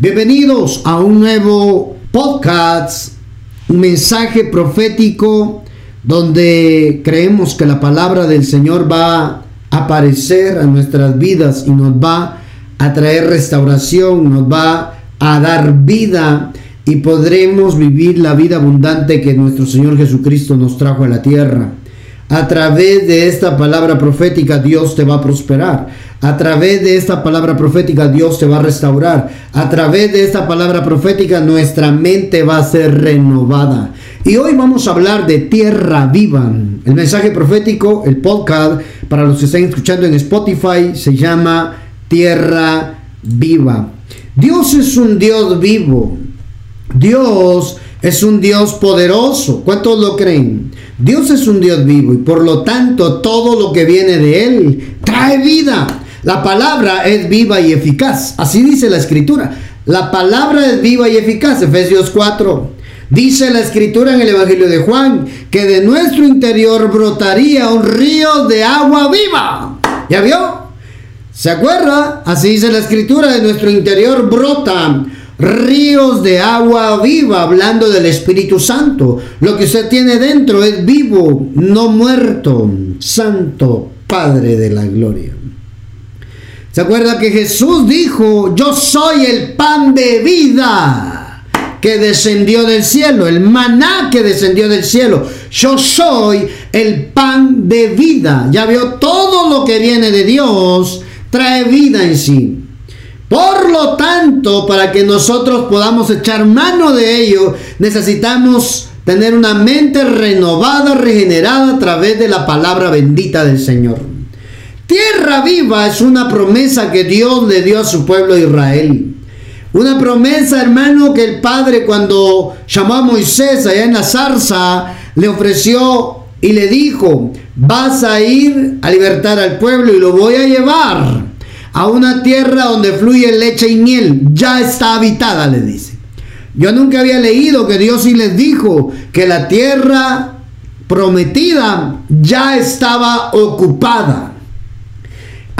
Bienvenidos a un nuevo podcast, un mensaje profético donde creemos que la palabra del Señor va a aparecer a nuestras vidas y nos va a traer restauración, nos va a dar vida y podremos vivir la vida abundante que nuestro Señor Jesucristo nos trajo a la tierra. A través de esta palabra profética Dios te va a prosperar. A través de esta palabra profética Dios te va a restaurar. A través de esta palabra profética nuestra mente va a ser renovada. Y hoy vamos a hablar de tierra viva. El mensaje profético, el podcast, para los que están escuchando en Spotify, se llama Tierra viva. Dios es un Dios vivo. Dios es un Dios poderoso. ¿Cuántos lo creen? Dios es un Dios vivo y por lo tanto todo lo que viene de Él trae vida. La palabra es viva y eficaz. Así dice la escritura. La palabra es viva y eficaz. Efesios 4. Dice la escritura en el Evangelio de Juan que de nuestro interior brotaría un río de agua viva. ¿Ya vio? ¿Se acuerda? Así dice la escritura, de nuestro interior brotan ríos de agua viva, hablando del Espíritu Santo. Lo que usted tiene dentro es vivo, no muerto, santo, Padre de la gloria. ¿Se acuerda que Jesús dijo, yo soy el pan de vida que descendió del cielo, el maná que descendió del cielo? Yo soy el pan de vida. Ya vio todo lo que viene de Dios, trae vida en sí. Por lo tanto, para que nosotros podamos echar mano de ello, necesitamos tener una mente renovada, regenerada a través de la palabra bendita del Señor. Tierra viva es una promesa que Dios le dio a su pueblo Israel. Una promesa, hermano, que el Padre cuando llamó a Moisés allá en la zarza, le ofreció y le dijo, vas a ir a libertar al pueblo y lo voy a llevar a una tierra donde fluye leche y miel. Ya está habitada, le dice. Yo nunca había leído que Dios sí les dijo que la tierra prometida ya estaba ocupada.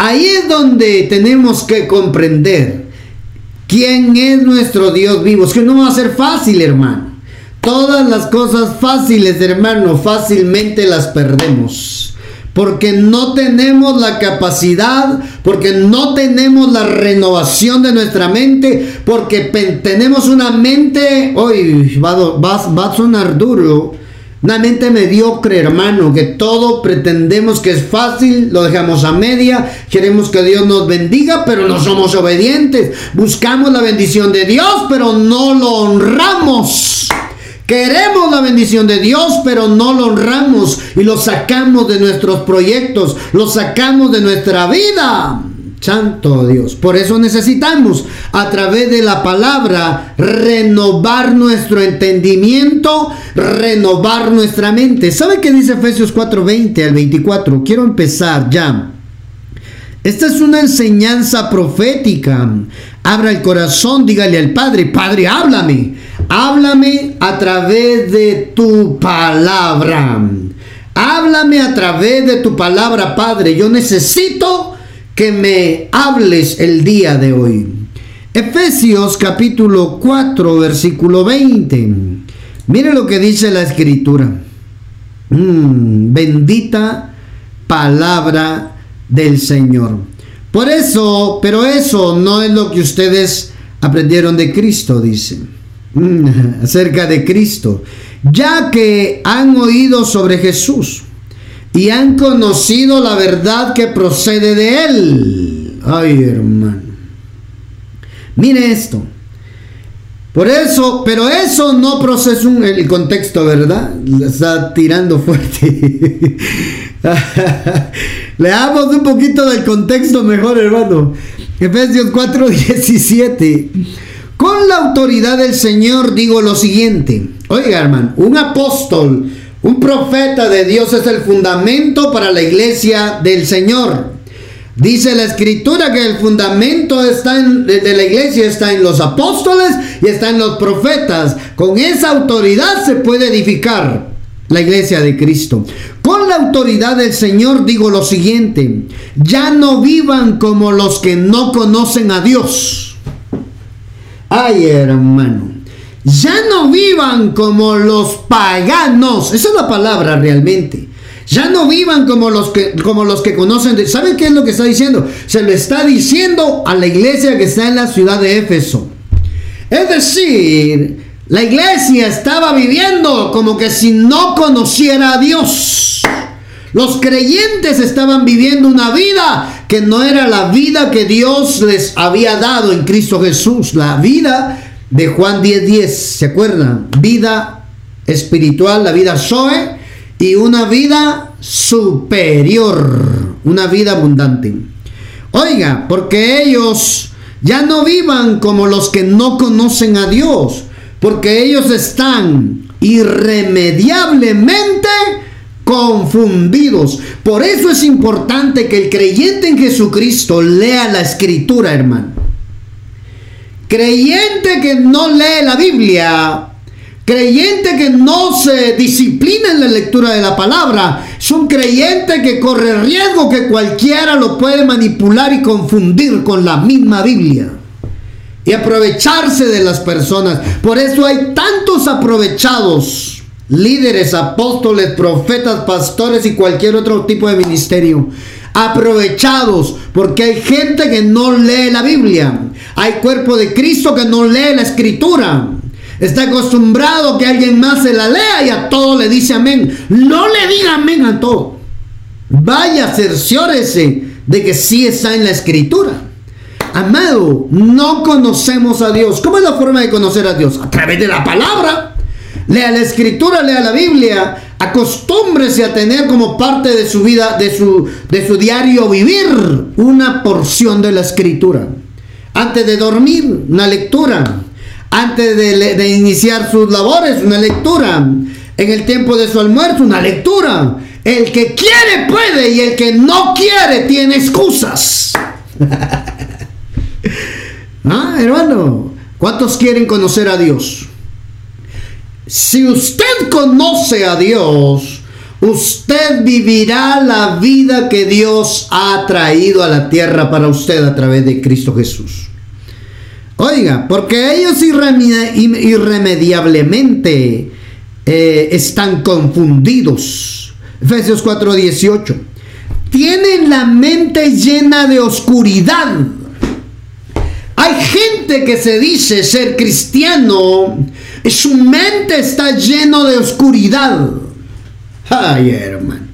Ahí es donde tenemos que comprender quién es nuestro Dios vivo. Es que no va a ser fácil, hermano. Todas las cosas fáciles, hermano, fácilmente las perdemos. Porque no tenemos la capacidad, porque no tenemos la renovación de nuestra mente, porque tenemos una mente, hoy va, va a sonar duro, una mente mediocre, hermano, que todo pretendemos que es fácil, lo dejamos a media, queremos que Dios nos bendiga, pero no somos obedientes. Buscamos la bendición de Dios, pero no lo honramos. Queremos la bendición de Dios, pero no lo honramos y lo sacamos de nuestros proyectos, lo sacamos de nuestra vida. Santo Dios. Por eso necesitamos a través de la palabra renovar nuestro entendimiento, renovar nuestra mente. ¿Sabe qué dice Efesios 4:20 al 24? Quiero empezar ya. Esta es una enseñanza profética. Abra el corazón, dígale al Padre, Padre, háblame. Háblame a través de tu palabra. Háblame a través de tu palabra, Padre. Yo necesito que me hables el día de hoy. Efesios capítulo 4, versículo 20. Mire lo que dice la escritura. Mm, bendita palabra del Señor. Por eso, pero eso no es lo que ustedes aprendieron de Cristo, dice. Mm, acerca de Cristo. Ya que han oído sobre Jesús y han conocido la verdad que procede de él. Ay, hermano. Mire esto. Por eso, pero eso no procesa el contexto, ¿verdad? Está tirando fuerte. Leamos un poquito del contexto mejor, hermano. Efesios 4:17. Con la autoridad del Señor digo lo siguiente. Oiga, hermano, un apóstol un profeta de Dios es el fundamento para la iglesia del Señor. Dice la escritura que el fundamento está de la iglesia está en los apóstoles y está en los profetas. Con esa autoridad se puede edificar la iglesia de Cristo. Con la autoridad del Señor digo lo siguiente, ya no vivan como los que no conocen a Dios. Ay, hermano. Ya no vivan como los paganos. Esa es la palabra realmente. Ya no vivan como los que, como los que conocen. ¿Saben qué es lo que está diciendo? Se lo está diciendo a la iglesia que está en la ciudad de Éfeso. Es decir, la iglesia estaba viviendo como que si no conociera a Dios. Los creyentes estaban viviendo una vida que no era la vida que Dios les había dado en Cristo Jesús. La vida de Juan 10:10, 10, ¿se acuerdan? Vida espiritual, la vida Zoe y una vida superior, una vida abundante. Oiga, porque ellos ya no vivan como los que no conocen a Dios, porque ellos están irremediablemente confundidos. Por eso es importante que el creyente en Jesucristo lea la escritura, hermano. Creyente que no lee la Biblia, creyente que no se disciplina en la lectura de la palabra, es un creyente que corre riesgo que cualquiera lo puede manipular y confundir con la misma Biblia y aprovecharse de las personas. Por eso hay tantos aprovechados, líderes, apóstoles, profetas, pastores y cualquier otro tipo de ministerio aprovechados, porque hay gente que no lee la Biblia, hay cuerpo de Cristo que no lee la escritura. Está acostumbrado que alguien más se la lea y a todo le dice amén. No le diga amén a todo. Vaya, cerciórese de que sí está en la escritura. Amado, no conocemos a Dios. ¿Cómo es la forma de conocer a Dios? A través de la palabra. Lea la escritura, lea la Biblia, acostúmbrese a tener como parte de su vida, de su, de su diario vivir, una porción de la escritura. Antes de dormir, una lectura. Antes de, iniciar sus labores, una lectura. En el tiempo de su almuerzo, una lectura. El que quiere puede y el que no quiere tiene excusas. ah, hermano, ¿cuántos quieren conocer a Dios? Si usted conoce a Dios, usted vivirá la vida que Dios ha traído a la tierra para usted a través de Cristo Jesús. Oiga, porque ellos irremediablemente eh, están confundidos. Efesios 4:18. Tienen la mente llena de oscuridad. Hay gente que se dice ser cristiano su mente está lleno de oscuridad. Ay, hermano.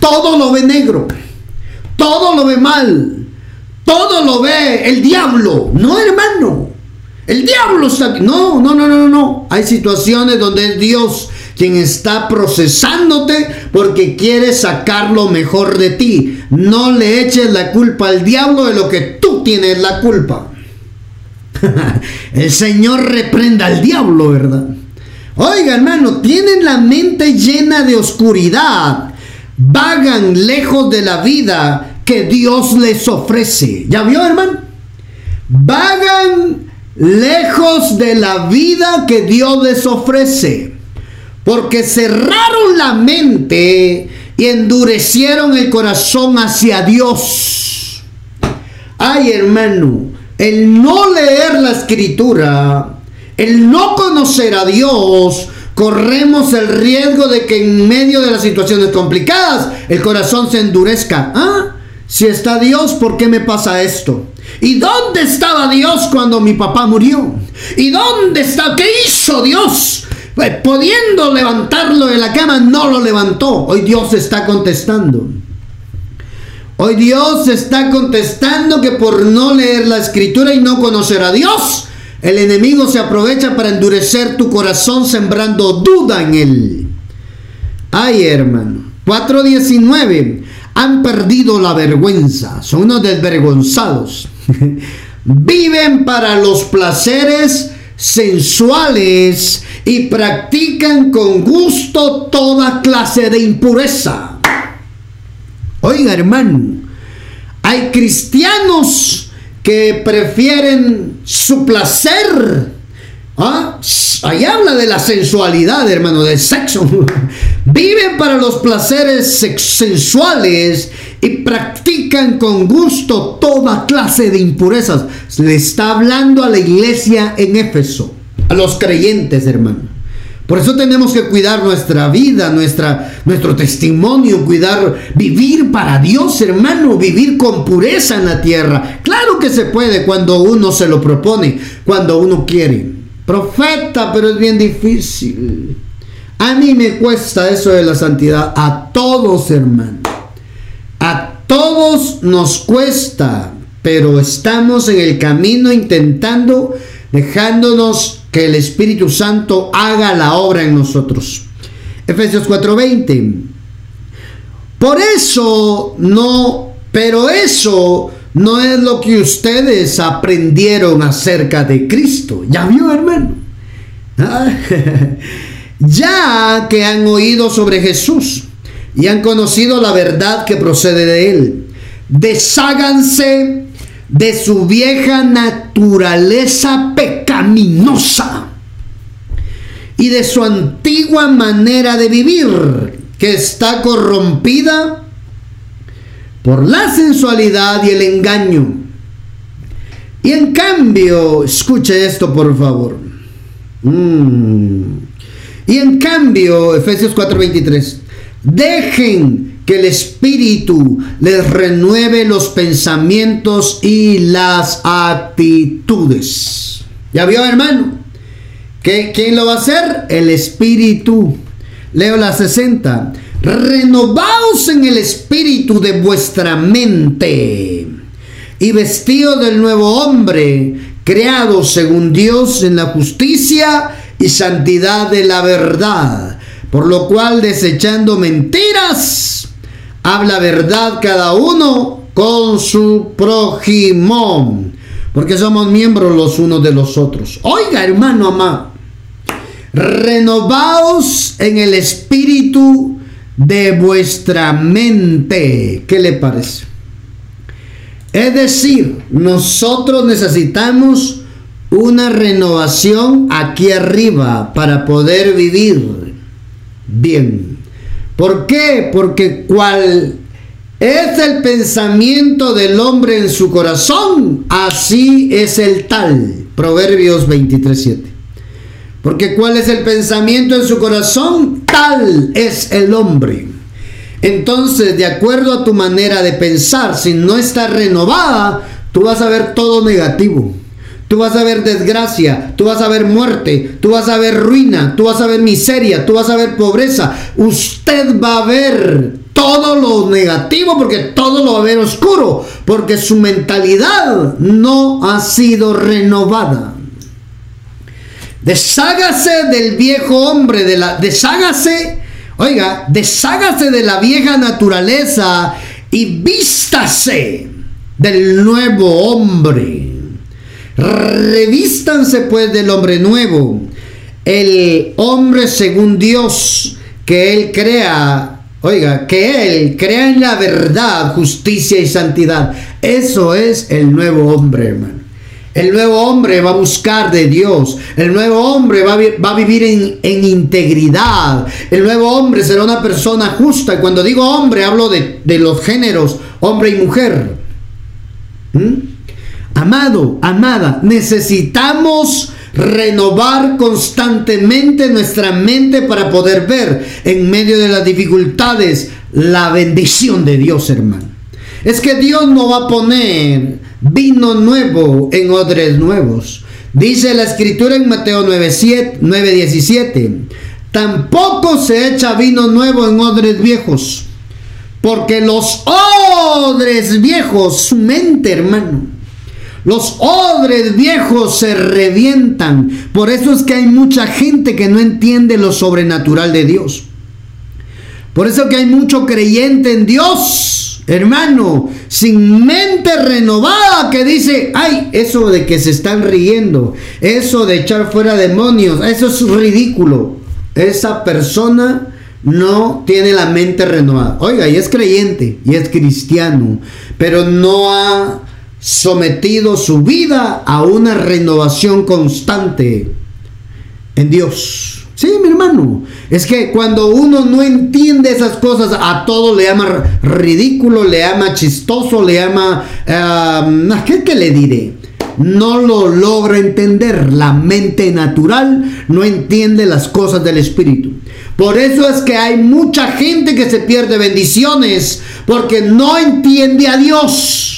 Todo lo ve negro. Todo lo ve mal. Todo lo ve el diablo. No, hermano. El diablo está aquí. No, no, no, no, no. Hay situaciones donde es Dios quien está procesándote porque quiere sacar lo mejor de ti. No le eches la culpa al diablo de lo que tú tienes la culpa. El Señor reprenda al diablo, ¿verdad? Oiga, hermano, tienen la mente llena de oscuridad. Vagan lejos de la vida que Dios les ofrece. ¿Ya vio, hermano? Vagan lejos de la vida que Dios les ofrece. Porque cerraron la mente y endurecieron el corazón hacia Dios. Ay, hermano, el no leer la escritura, el no conocer a Dios, corremos el riesgo de que en medio de las situaciones complicadas el corazón se endurezca. ¿Ah? Si está Dios, ¿por qué me pasa esto? ¿Y dónde estaba Dios cuando mi papá murió? ¿Y dónde está? ¿Qué hizo Dios? Pues, pudiendo levantarlo de la cama, no lo levantó. Hoy Dios está contestando. Hoy Dios está contestando que por no leer la escritura y no conocer a Dios, el enemigo se aprovecha para endurecer tu corazón sembrando duda en él. Ay, hermano. 4.19. Han perdido la vergüenza. Son unos desvergonzados. Viven para los placeres sensuales y practican con gusto toda clase de impureza. Oiga, hermano, hay cristianos que prefieren su placer, ¿ah? ahí habla de la sensualidad, hermano, del sexo. Viven para los placeres sensuales y practican con gusto toda clase de impurezas. Le está hablando a la iglesia en Éfeso, a los creyentes, hermano. Por eso tenemos que cuidar nuestra vida, nuestra, nuestro testimonio, cuidar, vivir para Dios, hermano, vivir con pureza en la tierra. Claro que se puede cuando uno se lo propone, cuando uno quiere. Profeta, pero es bien difícil. A mí me cuesta eso de la santidad. A todos, hermano. A todos nos cuesta, pero estamos en el camino intentando, dejándonos que el Espíritu Santo haga la obra en nosotros. Efesios 4:20. Por eso no, pero eso no es lo que ustedes aprendieron acerca de Cristo. ¿Ya vio, hermano? ya que han oído sobre Jesús y han conocido la verdad que procede de él, desháganse de su vieja naturaleza pecaminosa y de su antigua manera de vivir que está corrompida por la sensualidad y el engaño. Y en cambio, escuche esto por favor. Mm. Y en cambio, Efesios 4:23, dejen que el Espíritu les renueve los pensamientos y las actitudes. ¿Ya vio, hermano? ¿Qué, ¿Quién lo va a hacer? El Espíritu. Leo la 60. Renovaos en el espíritu de vuestra mente y vestido del nuevo hombre, creado según Dios en la justicia y santidad de la verdad, por lo cual desechando mentiras, habla verdad cada uno con su prójimo, porque somos miembros los unos de los otros. Oiga, hermano amado, renovaos en el espíritu de vuestra mente. ¿Qué le parece? Es decir, nosotros necesitamos una renovación aquí arriba para poder vivir bien. ¿Por qué? Porque cual es el pensamiento del hombre en su corazón, así es el tal. Proverbios 23:7. Porque cuál es el pensamiento en su corazón, tal es el hombre. Entonces, de acuerdo a tu manera de pensar, si no está renovada, tú vas a ver todo negativo. Tú vas a ver desgracia, tú vas a ver muerte, tú vas a ver ruina, tú vas a ver miseria, tú vas a ver pobreza. Usted va a ver todo lo negativo porque todo lo va a ver oscuro, porque su mentalidad no ha sido renovada. Deshágase del viejo hombre, de la, deshágase, oiga, deshágase de la vieja naturaleza y vístase del nuevo hombre Revístanse pues del hombre nuevo, el hombre según Dios, que Él crea, oiga, que Él crea en la verdad, justicia y santidad. Eso es el nuevo hombre, hermano. El nuevo hombre va a buscar de Dios. El nuevo hombre va a, vivir en, integridad. El nuevo hombre será una persona justa. Y cuando digo hombre, hablo de, los géneros, hombre y mujer. ¿Mm? Amado, amada, necesitamos renovar constantemente nuestra mente para poder ver en medio de las dificultades la bendición de Dios, hermano. Es que Dios no va a poner vino nuevo en odres nuevos. Dice la escritura en Mateo 9:17. Tampoco se echa vino nuevo en odres viejos. Porque los odres viejos, su mente, hermano, los odres viejos se revientan. Por eso es que hay mucha gente que no entiende lo sobrenatural de Dios. Por eso que hay mucho creyente en Dios, hermano, sin mente renovada que dice, ay, eso de que se están riendo, eso de echar fuera demonios, eso es ridículo. Esa persona no tiene la mente renovada. Oiga, y es creyente, y es cristiano, pero no ha sometido su vida a una renovación constante en Dios. Sí, mi hermano. Es que cuando uno no entiende esas cosas, a todo le llama ridículo, le llama chistoso, le llama... Uh, ¿qué, le diré? No lo logra entender. La mente natural no entiende las cosas del Espíritu. Por eso es que hay mucha gente que se pierde bendiciones porque no entiende a Dios.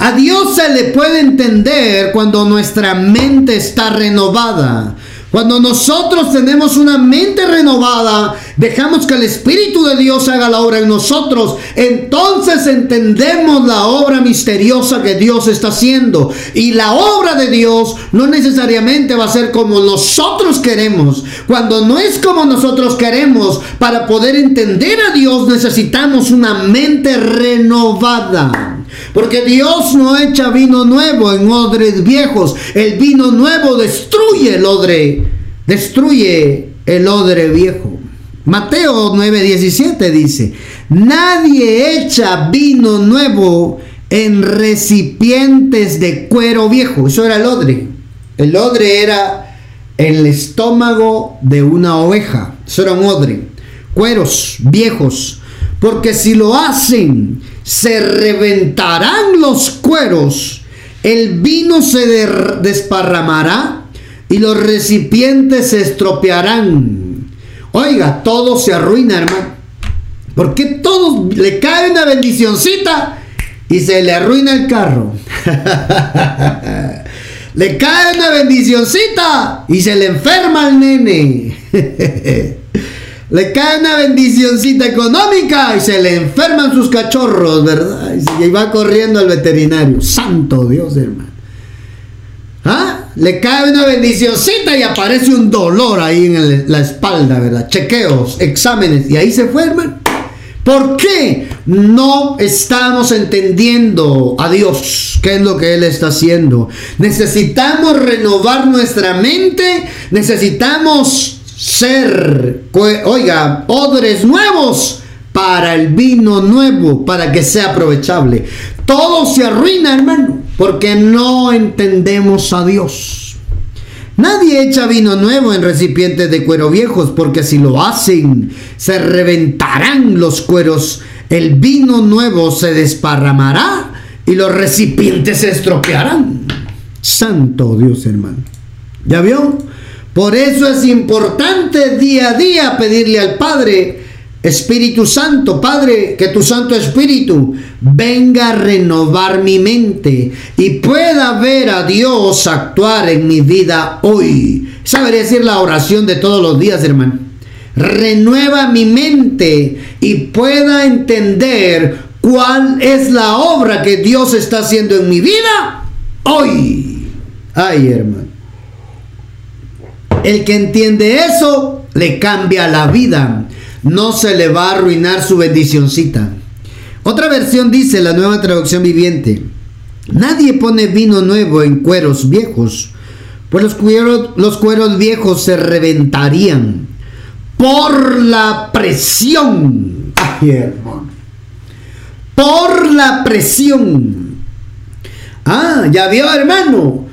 A Dios se le puede entender cuando nuestra mente está renovada. Cuando nosotros tenemos una mente renovada, dejamos que el Espíritu de Dios haga la obra en nosotros, entonces entendemos la obra misteriosa que Dios está haciendo. Y la obra de Dios no necesariamente va a ser como nosotros queremos. Cuando no es como nosotros queremos, para poder entender a Dios necesitamos una mente renovada. Porque Dios no echa vino nuevo en odres viejos. El vino nuevo destruye el odre. Destruye el odre viejo. Mateo 9:17 dice, nadie echa vino nuevo en recipientes de cuero viejo. Eso era el odre. El odre era el estómago de una oveja. Eso era un odre. Cueros viejos. Porque si lo hacen se reventarán los cueros, el vino se desparramará y los recipientes se estropearán. Oiga, todo se arruina, hermano. Porque todo le cae una bendicioncita y se le arruina el carro. le cae una bendicioncita y se le enferma el nene. le cae una bendicioncita económica y se le enferman sus cachorros, ¿verdad? Y va corriendo al veterinario. Santo Dios, hermano. ¿Ah? Le cae una bendicioncita y aparece un dolor ahí en la espalda, ¿verdad? Chequeos, exámenes, y ahí se fue. ¿Por qué no estamos entendiendo a Dios? ¿Qué es lo que Él está haciendo? Necesitamos renovar nuestra mente, necesitamos ser, oiga, odres nuevos para el vino nuevo, para que sea aprovechable. Todo se arruina, hermano, porque no entendemos a Dios. Nadie echa vino nuevo en recipientes de cuero viejos, porque si lo hacen, se reventarán los cueros, el vino nuevo se desparramará y los recipientes se estropearán. Santo Dios, hermano. ¿Ya vio? Por eso es importante día a día pedirle al Padre, Espíritu Santo, Padre, que tu Santo Espíritu venga a renovar mi mente y pueda ver a Dios actuar en mi vida hoy. Sabe decir la oración de todos los días, hermano. Renueva mi mente y pueda entender cuál es la obra que Dios está haciendo en mi vida hoy. Ay, hermano. El que entiende eso, le cambia la vida. No se le va a arruinar su bendicioncita. Otra versión dice, la nueva traducción viviente, nadie pone vino nuevo en cueros viejos, pues los cueros, los cueros viejos se reventarían por la presión. Ay. Por la presión. Ah, ya vio, hermano.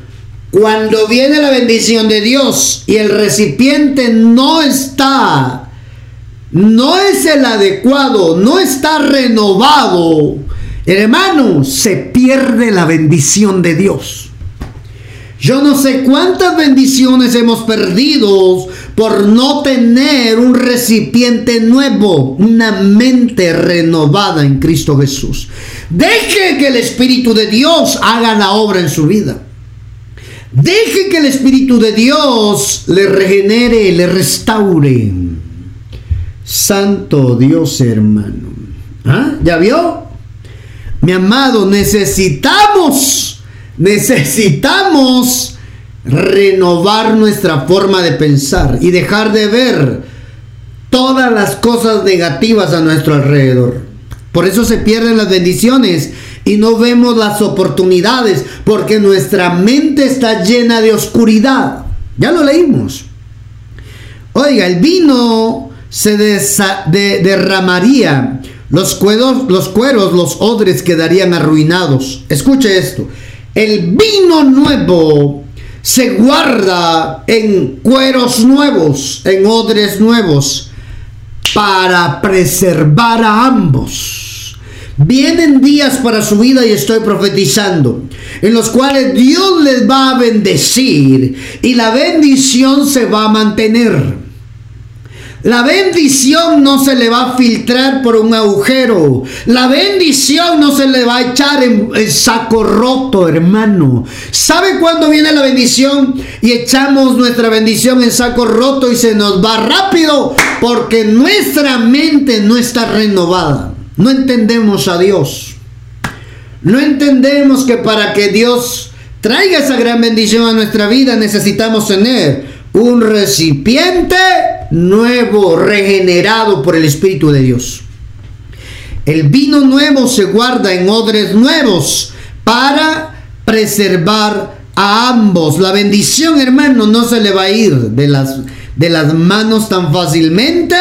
Cuando viene la bendición de Dios y el recipiente no está, no es el adecuado, no está renovado, hermano, se pierde la bendición de Dios. Yo no sé cuántas bendiciones hemos perdido por no tener un recipiente nuevo, una mente renovada en Cristo Jesús. Deje que el Espíritu de Dios haga la obra en su vida. Deje que el Espíritu de Dios le regenere, le restaure. Santo Dios hermano. ¿Ah? ¿Ya vio? Mi amado, necesitamos, necesitamos renovar nuestra forma de pensar y dejar de ver todas las cosas negativas a nuestro alrededor. Por eso se pierden las bendiciones y no vemos las oportunidades porque nuestra mente está llena de oscuridad. Ya lo leímos. Oiga, el vino se derramaría, los cueros, los cueros, los odres quedarían arruinados. Escuche esto. El vino nuevo se guarda en cueros nuevos, en odres nuevos, para preservar a ambos. Vienen días para su vida y estoy profetizando, en los cuales Dios les va a bendecir y la bendición se va a mantener. La bendición no se le va a filtrar por un agujero. La bendición no se le va a echar en, saco roto, hermano. ¿Sabe cuándo viene la bendición? Y echamos nuestra bendición en saco roto y se nos va rápido porque nuestra mente no está renovada. No entendemos a Dios. No entendemos que para que Dios traiga esa gran bendición a nuestra vida necesitamos tener un recipiente nuevo, regenerado por el Espíritu de Dios. El vino nuevo se guarda en odres nuevos para preservar a ambos. La bendición, hermano, no se le va a ir de las, de las manos tan fácilmente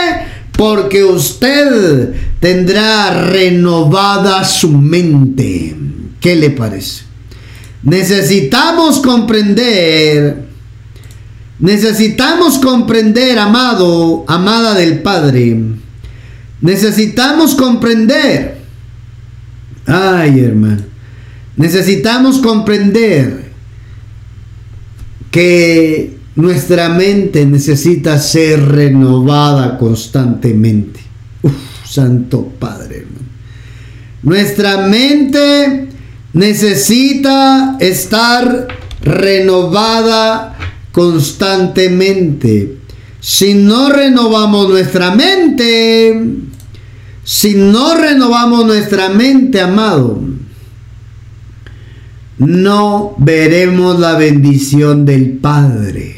porque usted tendrá renovada su mente. ¿Qué le parece? Necesitamos comprender Necesitamos comprender, amado, amada del Padre. Necesitamos comprender. Ay, hermano. Necesitamos comprender que nuestra mente necesita ser renovada constantemente. Santo Padre. Nuestra mente necesita estar renovada constantemente. Si no renovamos nuestra mente, si no renovamos nuestra mente, amado, no veremos la bendición del Padre.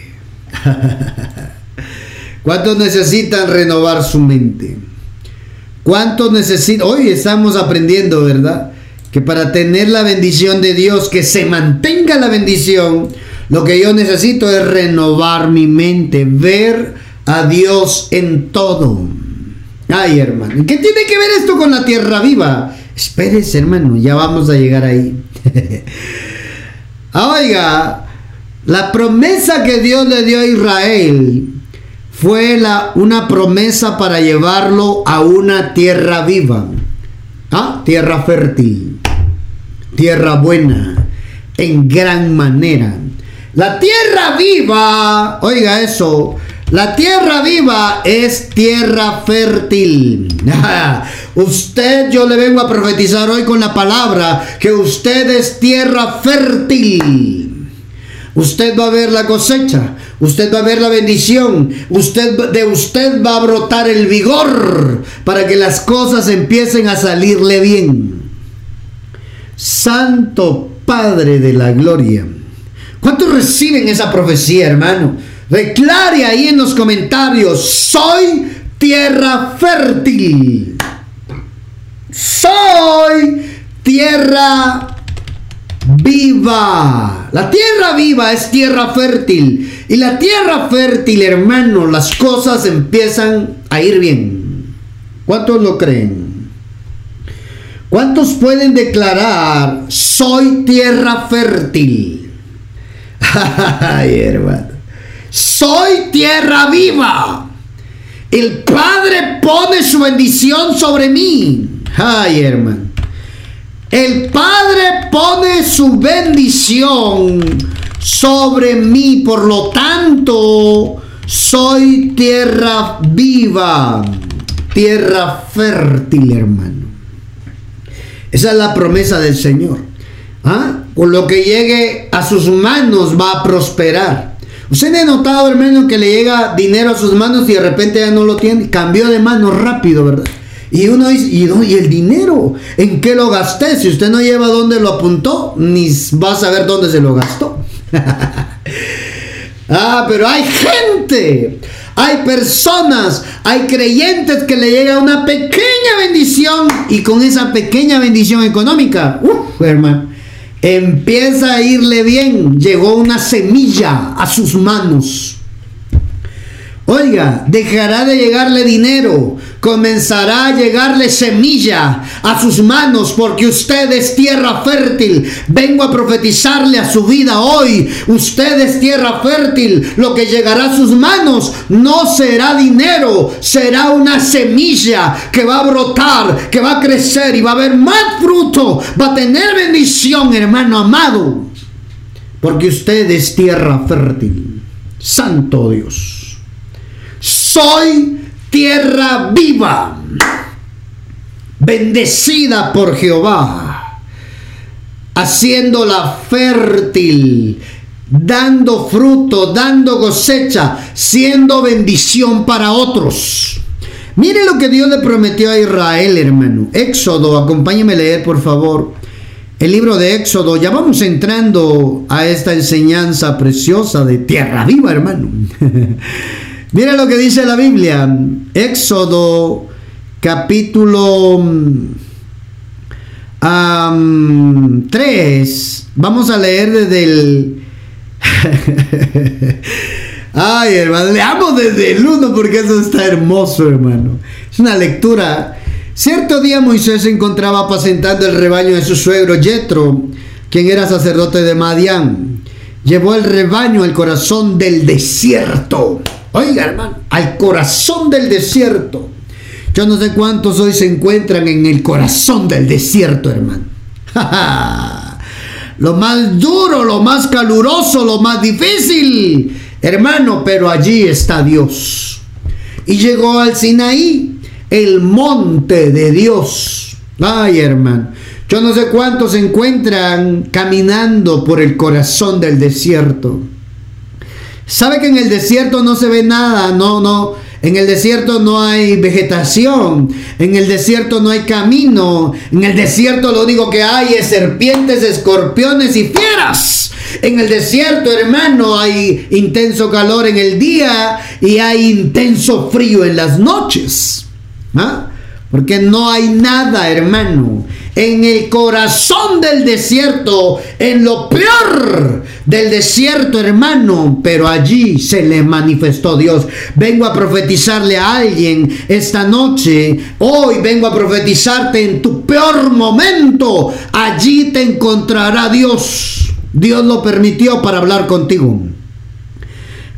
¿Cuántos necesitan renovar su mente? ¿Cuántos necesitan? Hoy estamos aprendiendo, ¿verdad? Que para tener la bendición de Dios, que se mantenga la bendición, lo que yo necesito es renovar mi mente, ver a Dios en todo. Ay, hermano, ¿qué tiene que ver esto con la tierra viva? Espérese, hermano, ya vamos a llegar ahí. Oiga, la promesa que Dios le dio a Israel fue la, una promesa para llevarlo a una tierra viva. ¿Ah? Tierra fértil, tierra buena, en gran manera. La tierra viva, oiga eso, la tierra viva es tierra fértil. usted, yo le vengo a profetizar hoy con la palabra que usted es tierra fértil. Usted va a ver la cosecha, usted va a ver la bendición, usted de usted va a brotar el vigor para que las cosas empiecen a salirle bien. Santo Padre de la gloria. ¿Cuántos reciben esa profecía, hermano? Declare ahí en los comentarios, soy tierra fértil. Soy tierra viva. La tierra viva es tierra fértil. Y la tierra fértil, hermano, las cosas empiezan a ir bien. ¿Cuántos lo creen? ¿Cuántos pueden declarar, soy tierra fértil? Ay, hermano. Soy tierra viva. El Padre pone su bendición sobre mí. Ay, hermano. El Padre pone su bendición sobre mí. Por lo tanto, soy tierra viva. Tierra fértil, hermano. Esa es la promesa del Señor. ¿Ah? Con lo que llegue a sus manos va a prosperar. Usted ha notado, hermano, que le llega dinero a sus manos y de repente ya no lo tiene. Cambió de mano rápido, ¿verdad? Y uno dice, ¿y, ¿y el dinero? ¿En qué lo gasté? Si usted no lleva dónde lo apuntó, ni va a saber dónde se lo gastó. ah, pero hay gente, hay personas, hay creyentes que le llega una pequeña bendición y con esa pequeña bendición económica, uff, hermano Empieza a irle bien. Llegó una semilla a sus manos. Oiga, dejará de llegarle dinero, comenzará a llegarle semilla a sus manos porque usted es tierra fértil. Vengo a profetizarle a su vida hoy. Usted es tierra fértil. Lo que llegará a sus manos no será dinero, será una semilla que va a brotar, que va a crecer y va a haber más fruto. Va a tener bendición, hermano amado. Porque usted es tierra fértil. Santo Dios soy tierra viva, bendecida por Jehová, haciéndola fértil, dando fruto, dando cosecha, siendo bendición para otros. Mire lo que Dios le prometió a Israel, hermano. Éxodo, acompáñeme a leer, por favor. El libro de Éxodo, ya vamos entrando a esta enseñanza preciosa de tierra viva, hermano. Mira lo que dice la Biblia, Éxodo capítulo 3. Vamos a leer desde el... Ay, hermano, leamos desde el 1 porque eso está hermoso, hermano. Es una lectura. Cierto día Moisés se encontraba apacentando el rebaño de su suegro Jetro, quien era sacerdote de Madián. Llevó el rebaño al corazón del desierto Oiga, hermano, al corazón del desierto. Yo no sé cuántos hoy se encuentran en el corazón del desierto, hermano. lo más duro, lo más caluroso, lo más difícil, hermano, pero allí está Dios. Y llegó al Sinaí, el monte de Dios. Ay, hermano. Yo no sé cuántos se encuentran caminando por el corazón del desierto. Sabe que en el desierto no se ve nada, no, no. En el desierto no hay vegetación, en el desierto no hay camino, en el desierto lo único que hay es serpientes, escorpiones y fieras. En el desierto, hermano, hay intenso calor en el día y hay intenso frío en las noches. ¿Ah? Porque no hay nada, hermano. En el corazón del desierto, en lo peor del desierto, hermano. Pero allí se le manifestó Dios. Vengo a profetizarle a alguien esta noche. Hoy vengo a profetizarte en tu peor momento. Allí te encontrará Dios. Dios lo permitió para hablar contigo.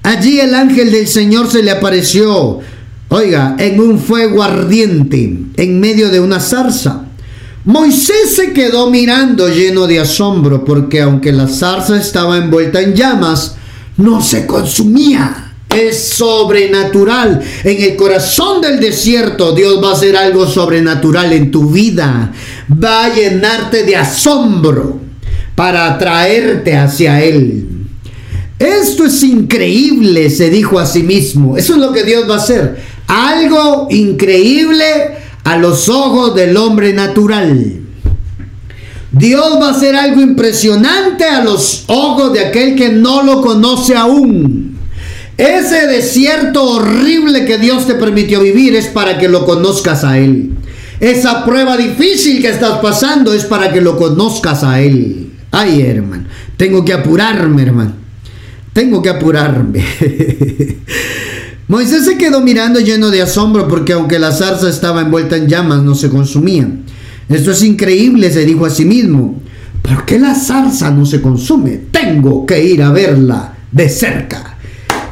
Allí el ángel del Señor se le apareció Oiga, en un fuego ardiente, en medio de una zarza. Moisés se quedó mirando lleno de asombro porque aunque la zarza estaba envuelta en llamas, no se consumía. Es sobrenatural. En el corazón del desierto Dios va a hacer algo sobrenatural en tu vida. Va a llenarte de asombro para atraerte hacia Él. Esto es increíble, se dijo a sí mismo. Eso es lo que Dios va a hacer algo increíble a los ojos del hombre natural. Dios va a hacer algo impresionante a los ojos de aquel que no lo conoce aún. Ese desierto horrible que Dios te permitió vivir es para que lo conozcas a Él. Esa prueba difícil que estás pasando es para que lo conozcas a Él. Ay, hermano, tengo que apurarme, hermano. Tengo que apurarme. Moisés se quedó mirando lleno de asombro porque aunque la zarza estaba envuelta en llamas no se consumía. Esto es increíble, se dijo a sí mismo. ¿Por qué la zarza no se consume? Tengo que ir a verla de cerca.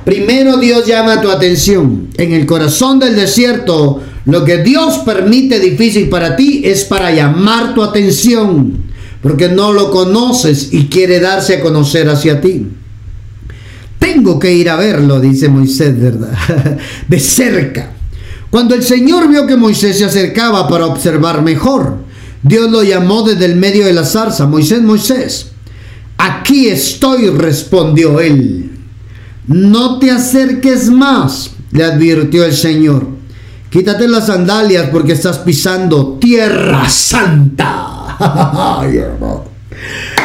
Primero Dios llama tu atención. En el corazón del desierto, lo que Dios permite difícil para ti es para llamar tu atención, porque no lo conoces y quiere darse a conocer hacia ti. Tengo que ir a verlo, dice Moisés, ¿verdad? De cerca. Cuando el Señor vio que Moisés se acercaba para observar mejor, Dios lo llamó desde el medio de la zarza. Moisés, Moisés, aquí estoy, respondió él. No te acerques más, le advirtió el Señor. Quítate las sandalias porque estás pisando tierra santa.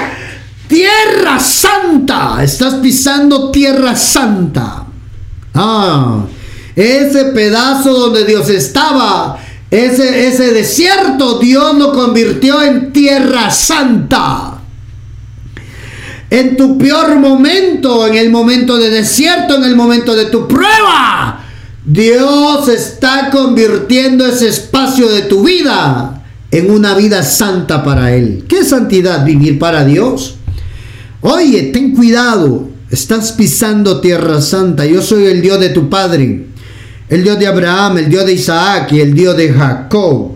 Tierra Santa. Estás pisando Tierra Santa. Ah, ese pedazo donde Dios estaba, ese, ese desierto, Dios lo convirtió en Tierra Santa. En tu peor momento, en el momento de desierto, en el momento de tu prueba, Dios está convirtiendo ese espacio de tu vida en una vida santa para Él. ¿Qué santidad? Vivir para Dios. Oye, ten cuidado, estás pisando tierra santa. Yo soy el Dios de tu Padre, el Dios de Abraham, el Dios de Isaac y el Dios de Jacob.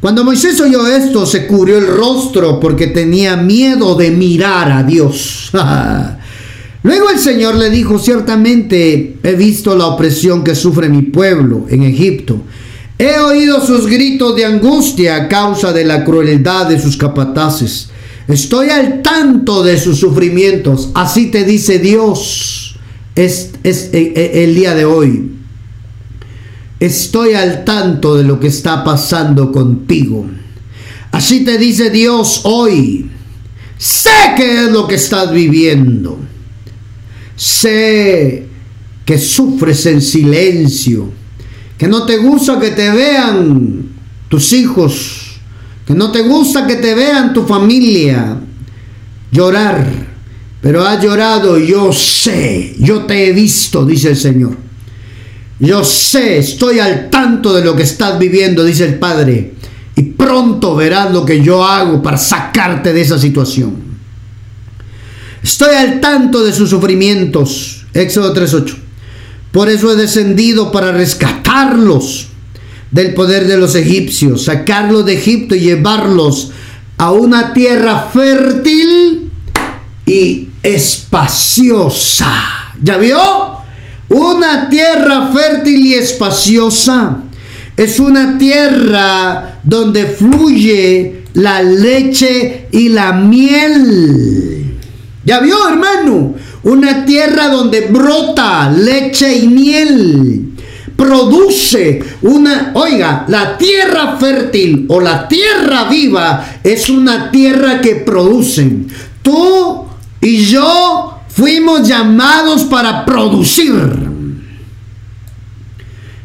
Cuando Moisés oyó esto, se cubrió el rostro porque tenía miedo de mirar a Dios. Luego el Señor le dijo, ciertamente he visto la opresión que sufre mi pueblo en Egipto. He oído sus gritos de angustia a causa de la crueldad de sus capataces. Estoy al tanto de sus sufrimientos. Así te dice Dios es, eh, eh, el día de hoy. Estoy al tanto de lo que está pasando contigo. Así te dice Dios hoy. Sé qué es lo que estás viviendo. Sé que sufres en silencio, que no te gusta que te vean tus hijos, que no te gusta que te vean tu familia llorar, pero has llorado, yo sé, yo te he visto, dice el Señor. Yo sé, estoy al tanto de lo que estás viviendo, dice el Padre, y pronto verás lo que yo hago para sacarte de esa situación. Estoy al tanto de sus sufrimientos. Éxodo 3.8. Por eso he descendido para rescatarlos del poder de los egipcios, sacarlos de Egipto y llevarlos a una tierra fértil y espaciosa. ¿Ya vio? Una tierra fértil y espaciosa. Es una tierra donde fluye la leche y la miel. ¿Ya vio, hermano? Una tierra donde brota leche y miel. Produce una, oiga, la tierra fértil o la tierra viva es una tierra que produce. Tú y yo fuimos llamados para producir.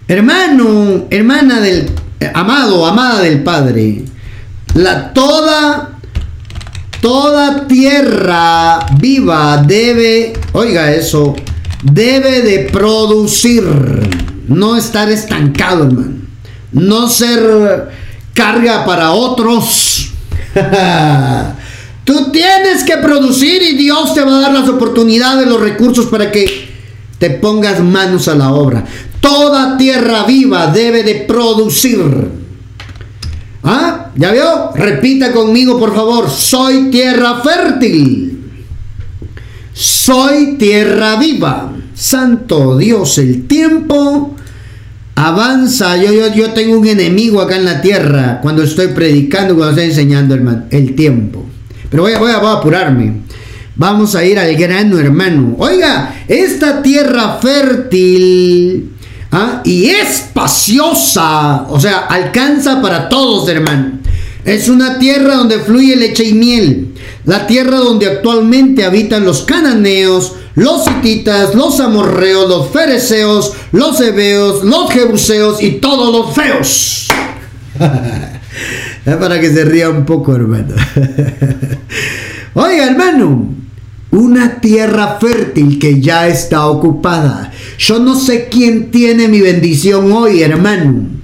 Hermano, hermana del amado, amada del Padre, la toda Toda tierra viva debe, oiga eso, debe de producir, no estar estancado, hermano. No ser carga para otros. Tú tienes que producir y Dios te va a dar las oportunidades, los recursos para que te pongas manos a la obra. Toda tierra viva debe de producir. ¿Ah? ¿Ya vio? Repita conmigo, por favor. Soy tierra fértil. Soy tierra viva. Santo Dios, el tiempo avanza. Yo, yo, yo tengo un enemigo acá en la tierra cuando estoy predicando, cuando estoy enseñando, hermano. El tiempo. Pero voy a, voy a apurarme. Vamos a ir al grano, hermano. Oiga, esta tierra fértil ¿Ah? y espaciosa, o sea, alcanza para todos, hermano. Es una tierra donde fluye leche y miel, la tierra donde actualmente habitan los cananeos, los hititas, los amorreos, los fereceos, los hebeos, los jebuseos y todos los feos. Para que se ría un poco, hermano. Oiga, hermano, una tierra fértil que ya está ocupada. Yo no sé quién tiene mi bendición hoy, hermano.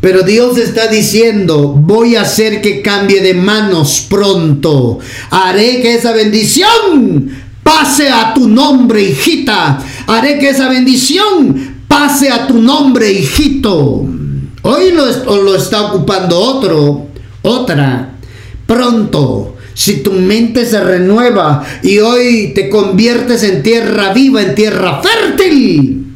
Pero Dios está diciendo, voy a hacer que cambie de manos pronto. Haré que esa bendición pase a tu nombre, hijita. Haré que esa bendición pase a tu nombre, hijito. Hoy lo, está ocupando otro, otra. Pronto si tu mente se renueva y hoy te conviertes en tierra viva, en tierra fértil,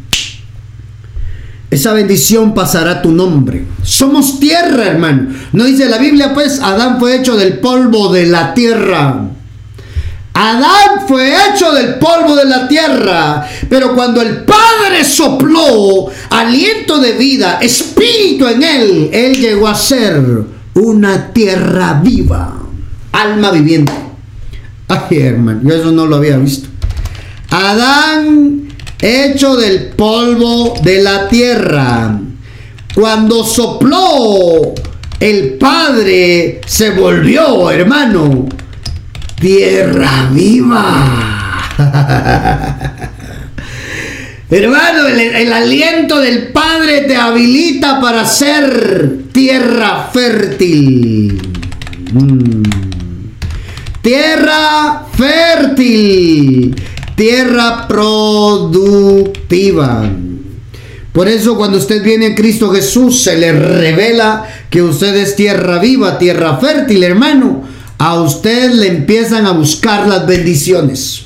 esa bendición pasará a tu nombre. Somos tierra, hermano. No dice la Biblia, pues Adán fue hecho del polvo de la tierra. Adán fue hecho del polvo de la tierra, pero cuando el Padre sopló aliento de vida, espíritu en él, él llegó a ser una tierra viva alma viviente. Ay, hermano, yo eso no lo había visto. Adán, hecho del polvo de la tierra, cuando sopló el Padre, se volvió, hermano, tierra viva. Hermano, el, aliento del Padre te habilita para ser tierra fértil. Mm. Tierra fértil. Tierra productiva. Por eso cuando usted viene a Cristo Jesús se le revela que usted es tierra viva, tierra fértil, hermano. A usted le empiezan a buscar las bendiciones.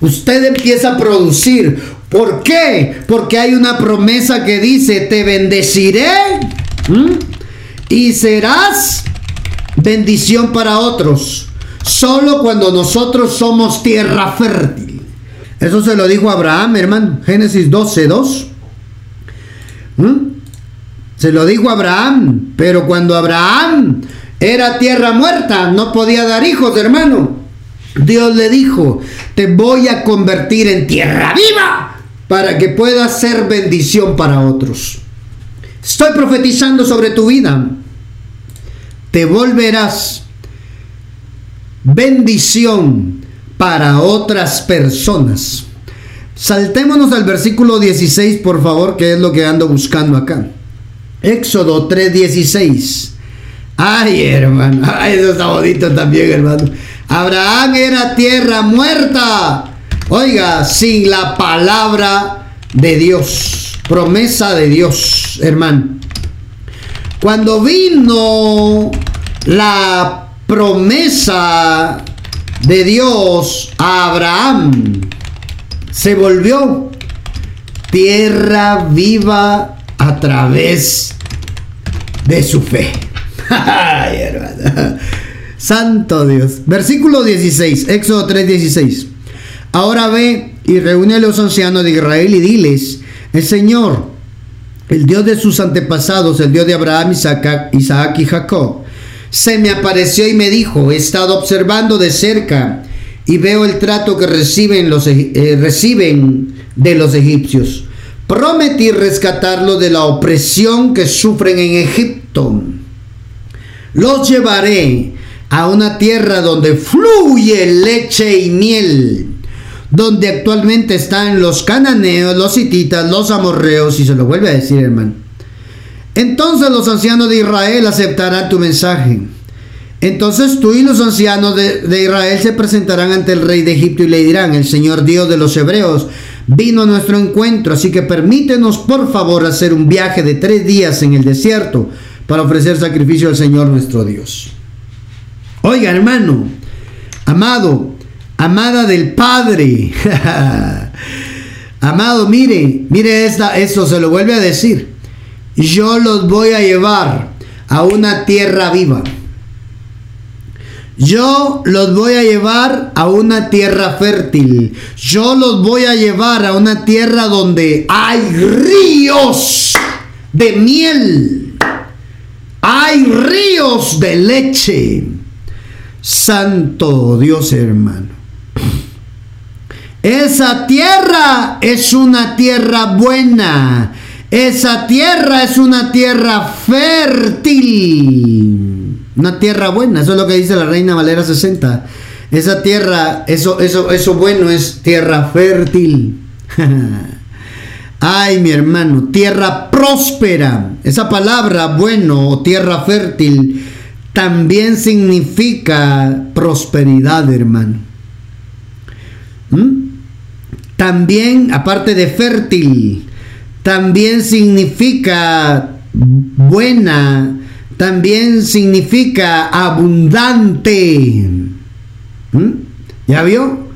Usted empieza a producir. ¿Por qué? Porque hay una promesa que dice, te bendeciré y serás bendición para otros. Solo cuando nosotros somos tierra fértil. Eso se lo dijo Abraham, hermano. Génesis 12, 2. Se lo dijo Abraham. Pero cuando Abraham era tierra muerta, no podía dar hijos, hermano. Dios le dijo, te voy a convertir en tierra viva para que pueda ser bendición para otros. Estoy profetizando sobre tu vida. Te volverás bendición para otras personas. Saltémonos al versículo 16, por favor, que es lo que ando buscando acá. Éxodo 3:16. Ay, hermano, ay, eso está bonito también, hermano. Abraham era tierra muerta. Oiga, sin la palabra de Dios, promesa de Dios, hermano. Cuando vino la promesa de Dios a Abraham, se volvió tierra viva a través de su fe. Santo Dios. Versículo 16, Éxodo 3:16. Ahora ve y reúne a los ancianos de Israel y diles, el Señor, el Dios de sus antepasados, el Dios de Abraham, Isaac, y Jacob, se me apareció y me dijo, he estado observando de cerca y veo el trato que reciben, eh, de los egipcios. Prometí rescatarlos de la opresión que sufren en Egipto. Los llevaré a una tierra donde fluye leche y miel, donde actualmente están los cananeos, los hititas, los amorreos, y se lo vuelve a decir, hermano. Entonces los ancianos de Israel aceptarán tu mensaje. Entonces tú y los ancianos de, de, Israel se presentarán ante el rey de Egipto y le dirán, el Señor Dios de los hebreos vino a nuestro encuentro, así que permítenos por favor hacer un viaje de tres días en el desierto para ofrecer sacrificio al Señor nuestro Dios. Oiga, hermano, amado, amada del Padre. amado, mire, mire esta, esto se lo vuelve a decir. Yo los voy a llevar a una tierra viva. Yo los voy a llevar a una tierra fértil. Yo los voy a llevar a una tierra donde hay ríos de miel. Hay ríos de leche. Santo Dios hermano. Esa tierra es una tierra buena. Esa tierra es una tierra fértil. Una tierra buena. Eso es lo que dice la Reina Valera 60. Esa tierra, eso, eso, eso bueno es tierra fértil. Ay, mi hermano, tierra próspera. Esa palabra bueno o tierra fértil también significa prosperidad, hermano. ¿Mm? También, aparte de fértil, también significa buena, también significa abundante. ¿Mm? ¿Ya vio?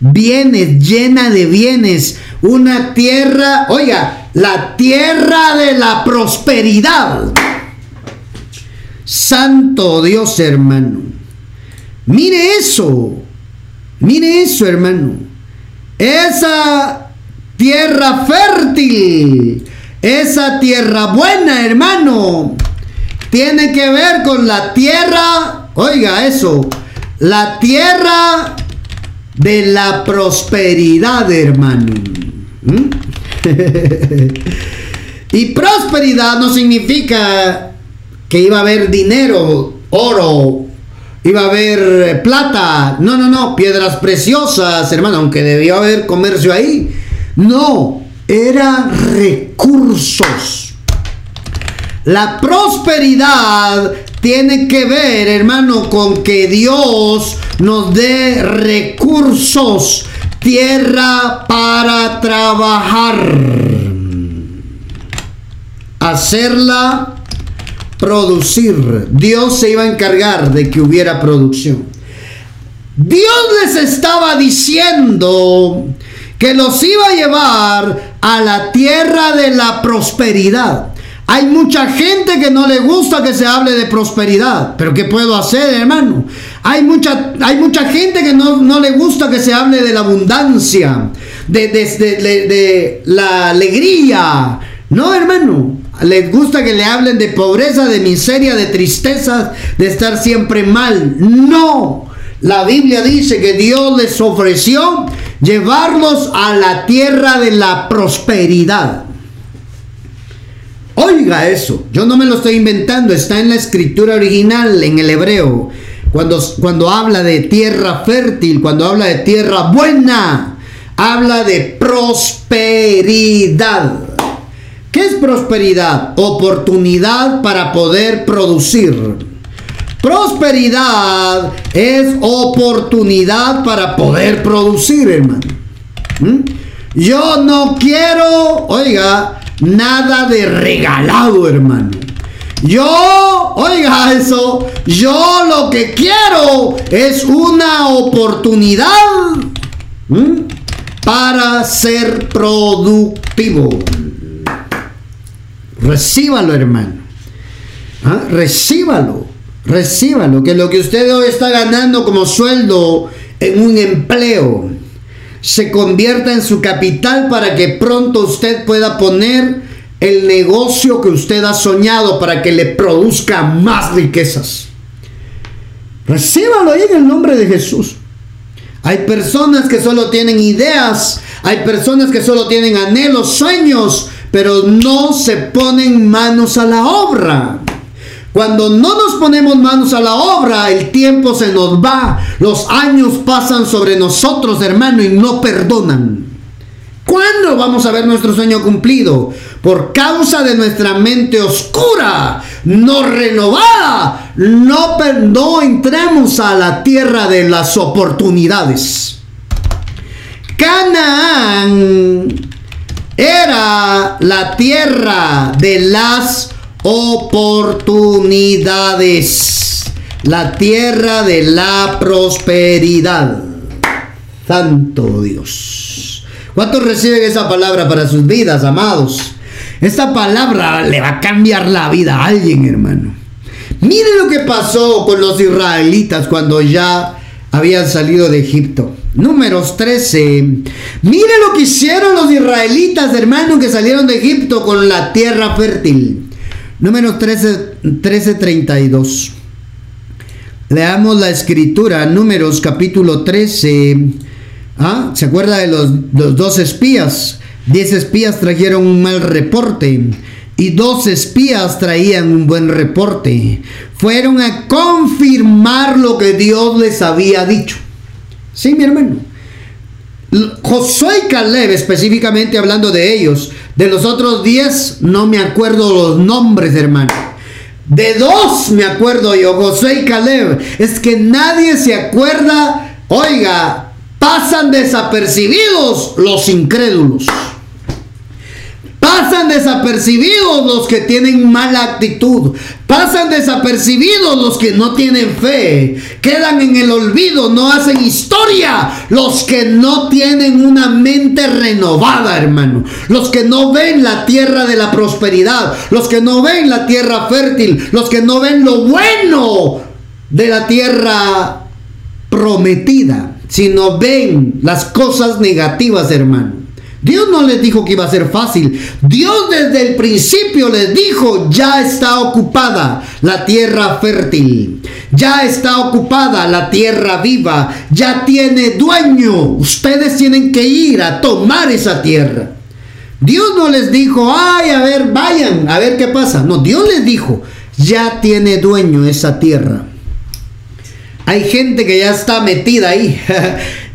Bienes, llena de bienes. Una tierra, oiga, la tierra de la prosperidad. Santo Dios, hermano. Mire eso. Mire eso, hermano. Esa tierra fértil, esa tierra buena, hermano, tiene que ver con la tierra, oiga eso, la tierra de la prosperidad, hermano. ¿Mm? y prosperidad no significa que iba a haber dinero, oro, iba a haber eh, plata. No, no, no, piedras preciosas, hermano, aunque debió haber comercio ahí. No, era recursos. La prosperidad tiene que ver, hermano, con que Dios nos dé recursos, tierra para trabajar, hacerla producir. Dios se iba a encargar de que hubiera producción. Dios les estaba diciendo que los iba a llevar a la tierra de la prosperidad. Hay mucha gente que no le gusta que se hable de prosperidad, pero ¿qué puedo hacer, hermano? Hay mucha, hay mucha gente que no, le gusta que se hable de la abundancia, de, de la alegría. No, hermano, les gusta que le hablen de pobreza, de miseria, de tristeza, de estar siempre mal. No, la Biblia dice que Dios les ofreció llevarlos a la tierra de la prosperidad. Oiga eso, yo no me lo estoy inventando, está en la escritura original, en el hebreo. Cuando, cuando habla de tierra fértil, cuando habla de tierra buena, habla de prosperidad. ¿Qué es prosperidad? Oportunidad para poder producir. Prosperidad es oportunidad para poder producir, hermano. ¿Mm? Yo no quiero, oiga, nada de regalado, hermano. Yo, oiga eso, yo lo que quiero es una oportunidad para ser productivo. Recíbalo, hermano. ¿Ah? Recíbalo. Recíbalo. Que lo que usted hoy está ganando como sueldo en un empleo se convierta en su capital para que pronto usted pueda poner el negocio que usted ha soñado para que le produzca más riquezas. Recíbalo ahí en el nombre de Jesús. Hay personas que solo tienen ideas, hay personas que solo tienen anhelos, sueños, pero no se ponen manos a la obra. Cuando no nos ponemos manos a la obra, el tiempo se nos va, los años pasan sobre nosotros, hermano, y no perdonan. ¿Cuándo vamos a ver nuestro sueño cumplido? Por causa de nuestra mente oscura, no renovada, no, no entremos a la tierra de las oportunidades. Canaán era la tierra de las oportunidades. La tierra de la prosperidad. Santo Dios. ¿Cuántos reciben esa palabra para sus vidas, amados? Esta palabra le va a cambiar la vida a alguien, hermano. Mire lo que pasó con los israelitas cuando ya habían salido de Egipto. Números 13. Mire lo que hicieron los israelitas, hermano, que salieron de Egipto con la tierra fértil. Número 13, 1332. Leamos la escritura, números capítulo 13. ¿Ah? ¿Se acuerda de los, los dos espías? Diez espías trajeron un mal reporte y dos espías traían un buen reporte. Fueron a confirmar lo que Dios les había dicho. Sí, mi hermano. Josué y Caleb, específicamente hablando de ellos, de los otros diez, no me acuerdo los nombres, hermano. De dos me acuerdo yo, Josué y Caleb. Es que nadie se acuerda, oiga, pasan desapercibidos los incrédulos. Pasan desapercibidos los que tienen mala actitud. Pasan desapercibidos los que no tienen fe. Quedan en el olvido, no hacen historia. Los que no tienen una mente renovada, hermano. Los que no ven la tierra de la prosperidad. Los que no ven la tierra fértil. Los que no ven lo bueno de la tierra prometida. Sino ven las cosas negativas, hermano. Dios no les dijo que iba a ser fácil. Dios desde el principio les dijo, ya está ocupada la tierra fértil. Ya está ocupada la tierra viva. Ya tiene dueño. Ustedes tienen que ir a tomar esa tierra. Dios no les dijo, ay, a ver, vayan, a ver qué pasa. No, Dios les dijo, ya tiene dueño esa tierra. Hay gente que ya está metida ahí.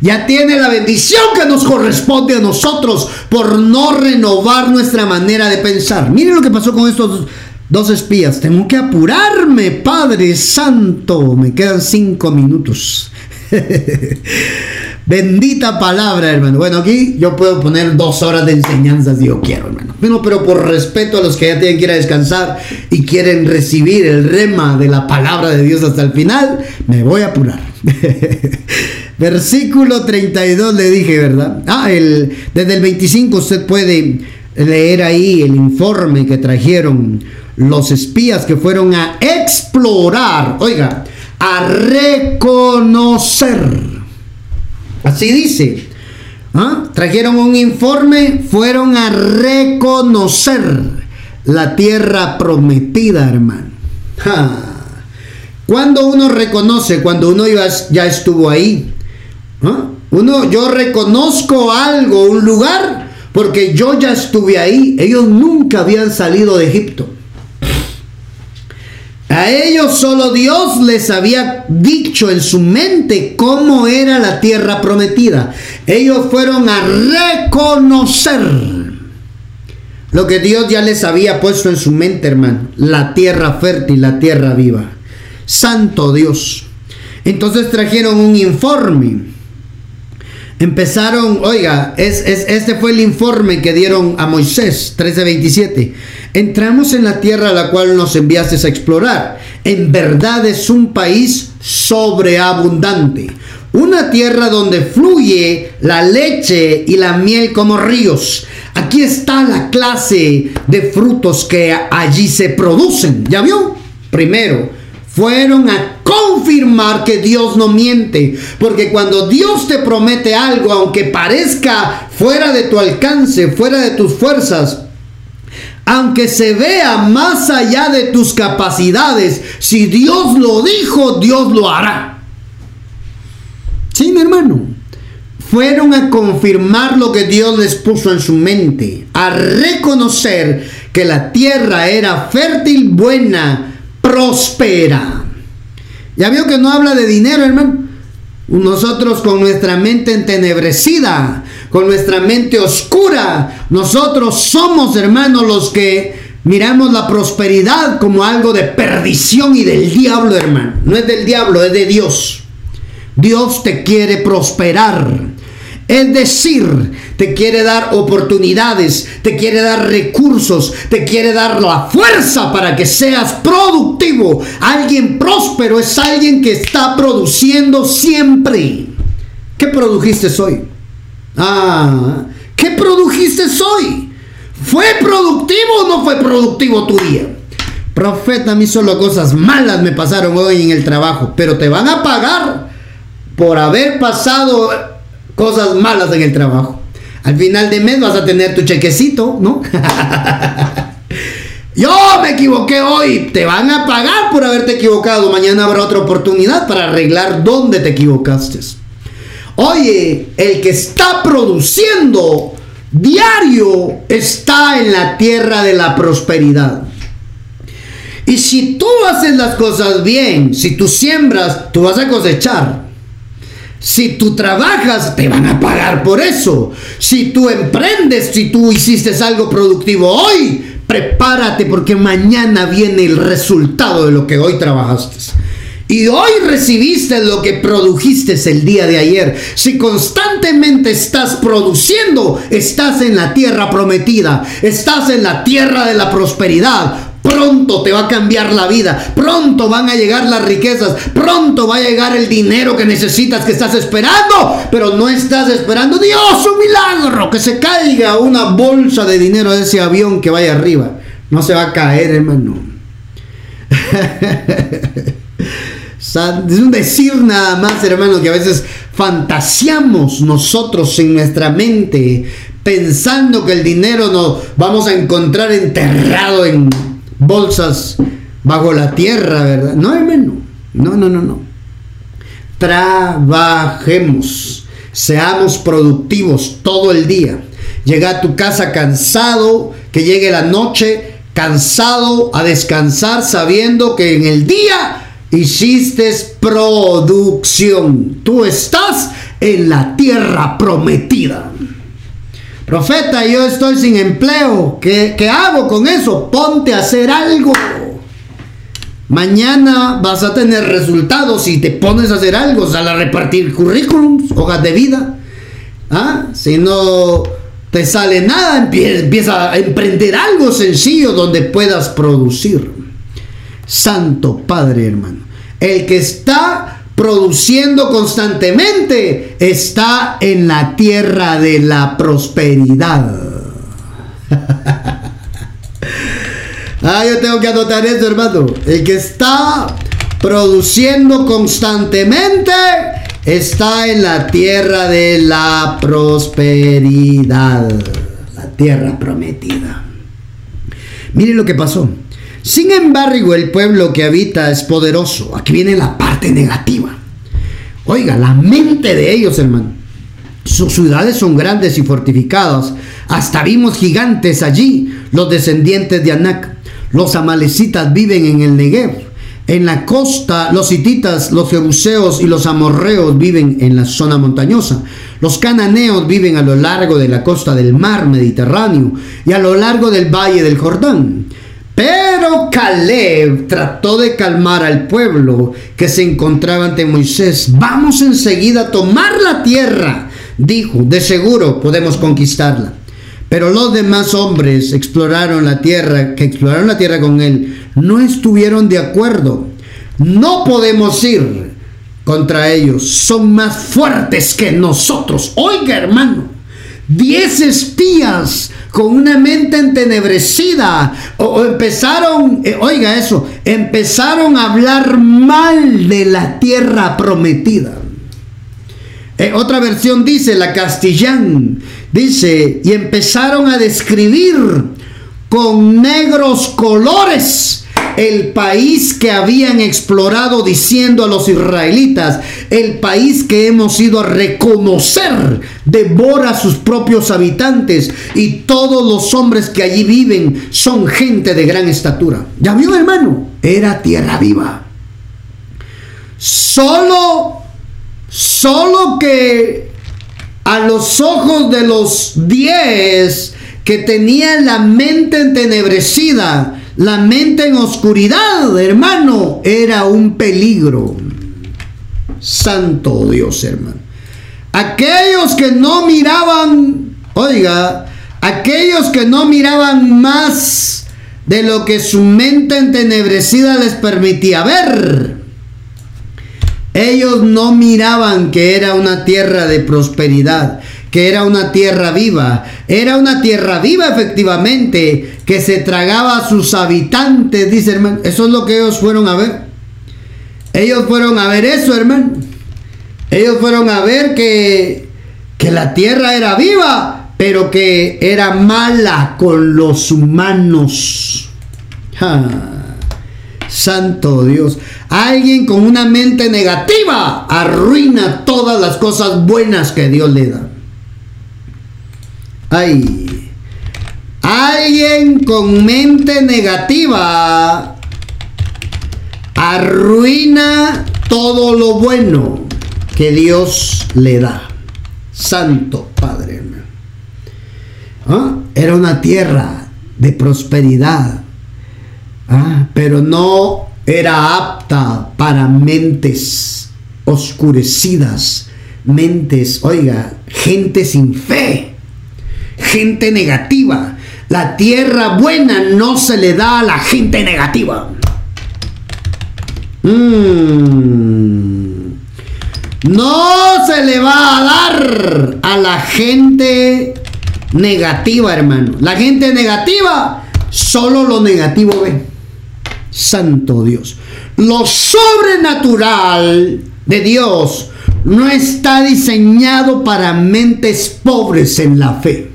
Ya tiene la bendición que nos corresponde a nosotros por no renovar nuestra manera de pensar. Miren lo que pasó con estos dos espías. Tengo que apurarme, Padre Santo. Me quedan cinco minutos. Bendita palabra, hermano. Bueno, aquí yo puedo poner dos horas de enseñanza si yo quiero, hermano. Bueno, pero por respeto a los que ya tienen que ir a descansar y quieren recibir el rema de la palabra de Dios hasta el final, me voy a apurar. Versículo 32 le dije, ¿verdad? Ah, el, desde el 25 usted puede leer ahí el informe que trajeron los espías que fueron a explorar, oiga, a reconocer Así dice. ¿Ah? Trajeron un informe, fueron a reconocer la tierra prometida, hermano. Cuando uno reconoce, cuando uno ya, estuvo ahí, ¿Ah? uno, yo reconozco algo, un lugar, porque yo ya estuve ahí. Ellos nunca habían salido de Egipto. A ellos solo Dios les había dicho en su mente cómo era la tierra prometida. Ellos fueron a reconocer lo que Dios ya les había puesto en su mente, hermano. La tierra fértil, la tierra viva. Santo Dios. Entonces trajeron un informe. Empezaron, oiga, es, este fue el informe que dieron a Moisés, 1327. Entramos en la tierra a la cual nos enviaste a explorar. En verdad es un país sobreabundante. Una tierra donde fluye la leche y la miel como ríos. Aquí está la clase de frutos que allí se producen. ¿Ya vio? Primero, fueron a confirmar que Dios no miente. Porque cuando Dios te promete algo, aunque parezca fuera de tu alcance, fuera de tus fuerzas, aunque se vea más allá de tus capacidades, si Dios lo dijo, Dios lo hará. Sí, mi hermano. Fueron a confirmar lo que Dios les puso en su mente, a reconocer que la tierra era fértil, buena, próspera. Ya vio que no habla de dinero, hermano. Nosotros con nuestra mente entenebrecida, con nuestra mente oscura. Nosotros somos, hermanos, los que miramos la prosperidad como algo de perdición y del diablo, hermano. No es del diablo, es de Dios. Dios te quiere prosperar. Es decir, te quiere dar oportunidades, te quiere dar recursos, te quiere dar la fuerza para que seas productivo. Alguien próspero es alguien que está produciendo siempre. ¿Qué produjiste hoy? Ah, ¿qué produjiste hoy? ¿Fue productivo o no fue productivo tu día? Profeta, a mí solo cosas malas me pasaron hoy en el trabajo, pero te van a pagar por haber pasado cosas malas en el trabajo. Al final de mes vas a tener tu chequecito, ¿no? Yo me equivoqué hoy, te van a pagar por haberte equivocado. Mañana habrá otra oportunidad para arreglar dónde te equivocaste. Oye, el que está produciendo diario está en la tierra de la prosperidad. Y si tú haces las cosas bien, si tú siembras, tú vas a cosechar. Si tú trabajas, te van a pagar por eso. Si tú emprendes, si tú hiciste algo productivo hoy, prepárate porque mañana viene el resultado de lo que hoy trabajaste. Y hoy recibiste lo que produjiste el día de ayer. Si constantemente estás produciendo, estás en la tierra prometida, estás en la tierra de la prosperidad. Pronto te va a cambiar la vida, pronto van a llegar las riquezas, pronto va a llegar el dinero que necesitas, que estás esperando, pero no estás esperando, Dios, un milagro, que se caiga una bolsa de dinero de ese avión que vaya arriba. No se va a caer, hermano. Es un decir nada más, hermano, que a veces fantaseamos nosotros en nuestra mente pensando que el dinero nos vamos a encontrar enterrado en bolsas bajo la tierra, ¿verdad? No, hermano. No, no, no, no. Trabajemos. Seamos productivos todo el día. Llega a tu casa cansado, que llegue la noche cansado a descansar sabiendo que en el día hiciste producción. Tú estás en la tierra prometida. Profeta, yo estoy sin empleo. ¿Qué, ¿Qué, hago con eso? Ponte a hacer algo. Mañana vas a tener resultados si te pones a hacer algo, sal a repartir currículums, hojas de vida. ¿Ah? Si no te sale nada, empieza a emprender algo sencillo donde puedas producir. Santo Padre, hermano. El que está produciendo constantemente está en la tierra de la prosperidad. Ah, yo tengo que anotar eso, hermano. El que está produciendo constantemente está en la tierra de la prosperidad. La tierra prometida. Miren lo que pasó. Sin embargo, el pueblo que habita es poderoso. Aquí viene la parte negativa. Oiga, la mente de ellos, hermano. Sus ciudades son grandes y fortificadas. Hasta vimos gigantes allí, los descendientes de Anak. Los amalecitas viven en el Negev. En la costa, los hititas, los jebuseos y los amorreos viven en la zona montañosa. Los cananeos viven a lo largo de la costa del mar Mediterráneo y a lo largo del valle del Jordán. Pero Caleb trató de calmar al pueblo que se encontraba ante Moisés. Vamos enseguida a tomar la tierra, dijo, de seguro podemos conquistarla. Pero los demás hombres exploraron la tierra, que exploraron la tierra con él, no estuvieron de acuerdo. No podemos ir contra ellos. Son más fuertes que nosotros. Oiga, hermano, diez espías con una mente entenebrecida o, empezaron, eh, oiga eso, empezaron a hablar mal de la tierra prometida. Eh, otra versión dice, la castellán, dice, y empezaron a describir con negros colores el país que habían explorado diciendo a los israelitas, el país que hemos ido a reconocer, devora a sus propios habitantes y todos los hombres que allí viven son gente de gran estatura. ¿Ya vio hermano? Era tierra viva. Solo Solo que a los ojos de los diez que tenían la mente entenebrecida, la mente en oscuridad, hermano, era un peligro. Santo Dios, hermano. Aquellos que no miraban, oiga, aquellos que no miraban más de lo que su mente entenebrecida les permitía ver ellos no miraban que era una tierra de prosperidad, que era una tierra viva. Era una tierra viva efectivamente, que se tragaba a sus habitantes, dice hermano. Eso es lo que ellos fueron a ver. Ellos fueron a ver eso, hermano. Ellos fueron a ver que, que la tierra era viva, pero que era mala con los humanos. Santo Dios. Alguien con una mente negativa arruina todas las cosas buenas que Dios le da. Ay. Alguien con mente negativa arruina todo lo bueno que Dios le da. Santo Padre. ¿Ah? Era una tierra de prosperidad Ah, pero no era apta para mentes oscurecidas, mentes, oiga, gente sin fe, gente negativa. La tierra buena no se le da a la gente negativa. Mm. No se le va a dar a la gente negativa, hermano. La gente negativa solo lo negativo ve. Santo Dios. Lo sobrenatural de Dios no está diseñado para mentes pobres en la fe.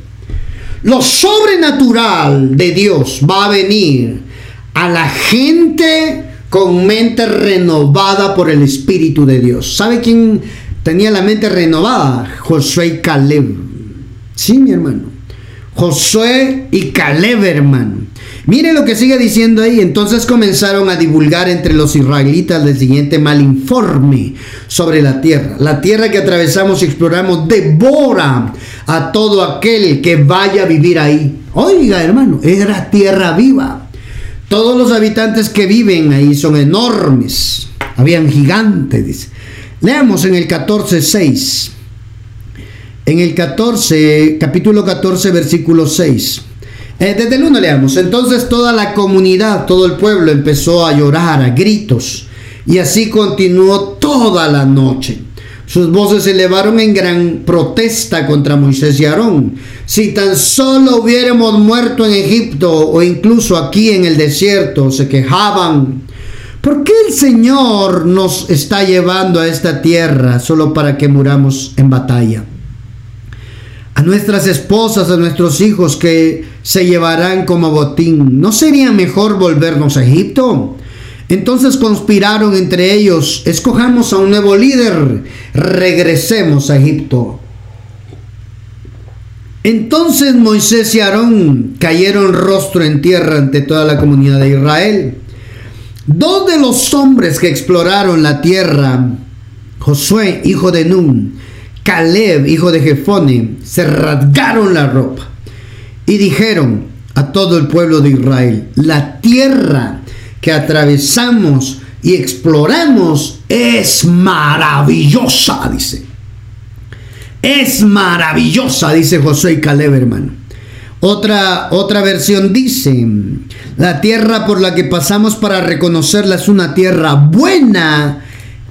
Lo sobrenatural de Dios va a venir a la gente con mente renovada por el Espíritu de Dios. ¿Sabe quién tenía la mente renovada? Josué y Caleb. Sí, mi hermano. Josué y Caleb, hermano. Mire lo que sigue diciendo ahí. Entonces comenzaron a divulgar entre los israelitas el siguiente mal informe sobre la tierra. La tierra que atravesamos y exploramos devora a todo aquel que vaya a vivir ahí. Oiga, hermano, era tierra viva. Todos los habitantes que viven ahí son enormes. Habían gigantes, dice. Leamos en el 14.6. En el 14, capítulo 14, versículo 6. Eh, desde el 1 leamos. Entonces toda la comunidad, todo el pueblo empezó a llorar a gritos. Y así continuó toda la noche. Sus voces se elevaron en gran protesta contra Moisés y Aarón. Si tan solo hubiéramos muerto en Egipto o incluso aquí en el desierto, se quejaban. ¿Por qué el Señor nos está llevando a esta tierra solo para que muramos en batalla? a nuestras esposas, a nuestros hijos que se llevarán como botín. ¿No sería mejor volvernos a Egipto? Entonces conspiraron entre ellos, escojamos a un nuevo líder, regresemos a Egipto. Entonces Moisés y Aarón cayeron rostro en tierra ante toda la comunidad de Israel. Dos de los hombres que exploraron la tierra, Josué, hijo de Nun, Caleb, hijo de Jefone, se rasgaron la ropa y dijeron a todo el pueblo de Israel, la tierra que atravesamos y exploramos es maravillosa, dice. Es maravillosa, dice José y. Otra, otra versión dice, la tierra por la que pasamos para reconocerla es una tierra buena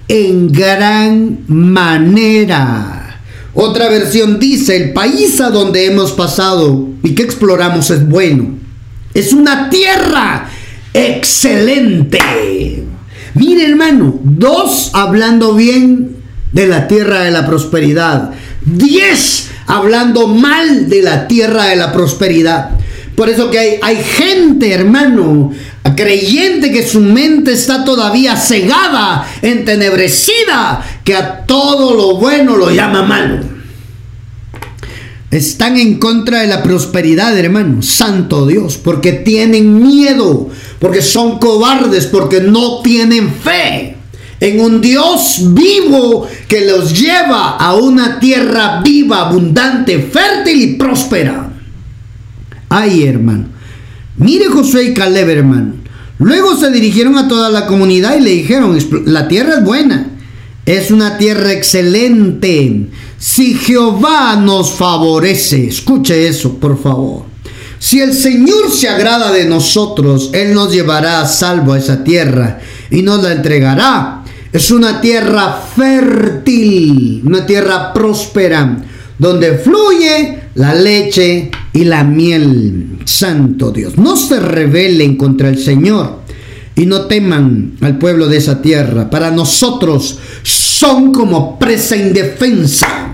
en gran manera. Otra versión dice, el país a donde hemos pasado y que exploramos es bueno. Es una tierra excelente. Mire hermano, dos hablando bien de la tierra de la prosperidad. Diez hablando mal de la tierra de la prosperidad. Por eso que hay, hay gente, hermano, creyente que su mente está todavía cegada, entenebrecida, que a todo lo bueno lo llama malo. Están en contra de la prosperidad, hermano. Santo Dios, porque tienen miedo, porque son cobardes, porque no tienen fe en un Dios vivo que los lleva a una tierra viva, abundante, fértil y próspera. Ay, hermano. Mire Josué y Caleb, hermano. Luego se dirigieron a toda la comunidad y le dijeron, la tierra es buena, es una tierra excelente. Si Jehová nos favorece, escuche eso, por favor. Si el Señor se agrada de nosotros, Él nos llevará a salvo a esa tierra y nos la entregará. Es una tierra fértil, una tierra próspera, donde fluye la leche y la miel. Santo Dios, no se rebelen contra el Señor y no teman al pueblo de esa tierra. Para nosotros son como presa indefensa.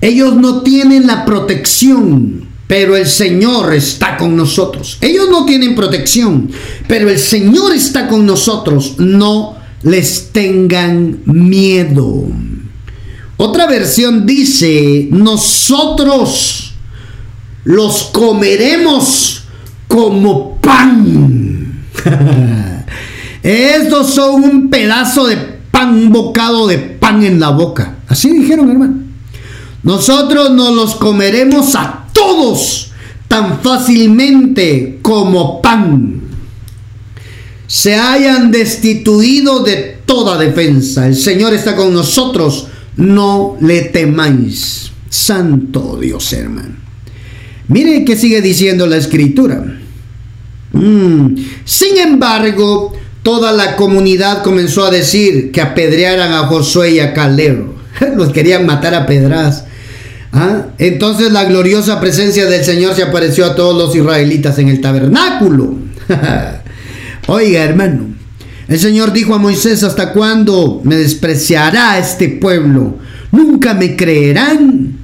Ellos no tienen la protección, pero el Señor está con nosotros. Ellos no tienen protección, pero el Señor está con nosotros. No les tengan miedo. Otra versión dice, nosotros los comeremos como pan. Estos son un pedazo de pan, un bocado de pan en la boca. Así dijeron, hermano. Nosotros nos los comeremos a todos tan fácilmente como pan. Se hayan destituido de toda defensa. El Señor está con nosotros no le temáis. Santo Dios, hermano. Mire que sigue diciendo la escritura. Mm. Sin embargo, toda la comunidad comenzó a decir que apedrearan a Josué y a Caleb. Los querían matar a pedras. ¿Ah? Entonces la gloriosa presencia del Señor se apareció a todos los israelitas en el tabernáculo. Oiga, hermano, el Señor dijo a Moisés, ¿hasta cuándo me despreciará este pueblo? ¿Nunca me creerán?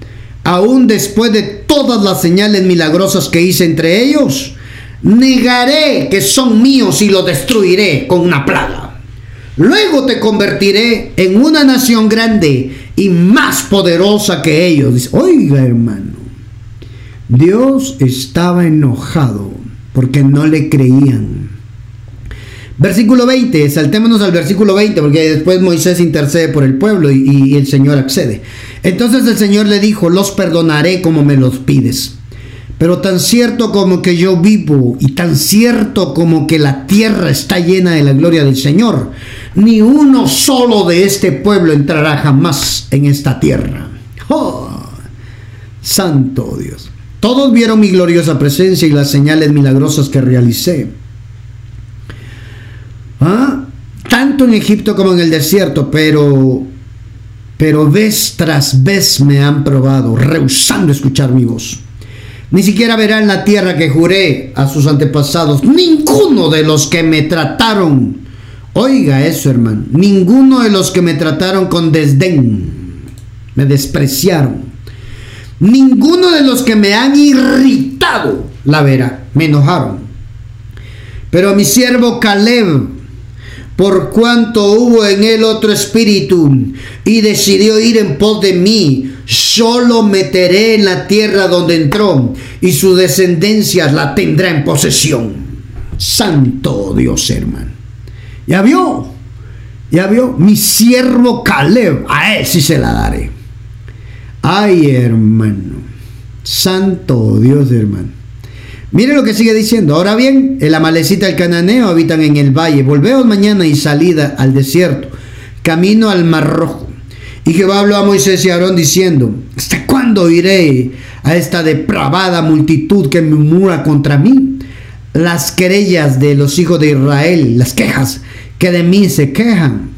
Aún después de todas las señales milagrosas que hice entre ellos, negaré que son míos y los destruiré con una plaga. Luego te convertiré en una nación grande y más poderosa que ellos. Oiga hermano, Dios estaba enojado porque no le creían. Versículo 20, saltémonos al versículo 20, porque después Moisés intercede por el pueblo y, y, el Señor accede. Entonces el Señor le dijo, los perdonaré como me los pides. Pero tan cierto como que yo vivo y tan cierto como que la tierra está llena de la gloria del Señor, ni uno solo de este pueblo entrará jamás en esta tierra. ¡Oh! Santo Dios. Todos vieron mi gloriosa presencia y las señales milagrosas que realicé. ¿Ah? Tanto en Egipto como en el desierto, pero pero vez tras vez me han probado, rehusando escuchar mi voz. Ni siquiera verán la tierra que juré a sus antepasados. Ninguno de los que me trataron. Oiga eso, hermano. Ninguno de los que me trataron con desdén. Me despreciaron. Ninguno de los que me han irritado la verá. Me enojaron. Pero mi siervo Caleb, por cuanto hubo en él otro espíritu y decidió ir en pos de mí, yo lo meteré en la tierra donde entró y su descendencia la tendrá en posesión. Santo Dios, hermano. Ya vio, ya vio, mi siervo Caleb, a él sí se la daré. Ay, hermano. Santo Dios, hermano. Mire lo que sigue diciendo. Ahora bien, el amalecita y el cananeo habitan en el valle. Volveos mañana y salida al desierto, camino al mar rojo. Y Jehová habló a Moisés y Aarón diciendo, ¿hasta cuándo iré a esta depravada multitud que murmura contra mí? Las querellas de los hijos de Israel, las quejas que de mí se quejan.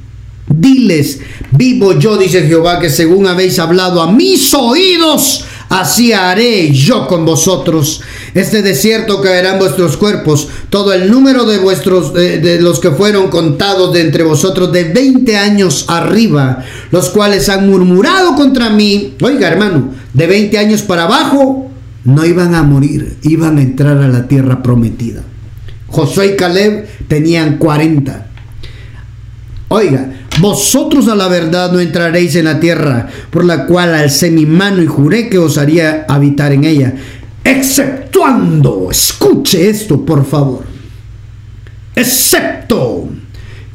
Diles, vivo yo, dice Jehová, que según habéis hablado a mis oídos, así haré yo con vosotros. Este desierto caerá en vuestros cuerpos. Todo el número de vuestros, de los que fueron contados de entre vosotros de 20 años arriba, los cuales han murmurado contra mí. Oiga, hermano, de 20 años para abajo, no iban a morir, iban a entrar a la tierra prometida. Josué y Caleb tenían 40. Oiga, vosotros a la verdad no entraréis en la tierra por la cual alcé mi mano y juré que os haría habitar en ella, exceptuando, escuche esto por favor, excepto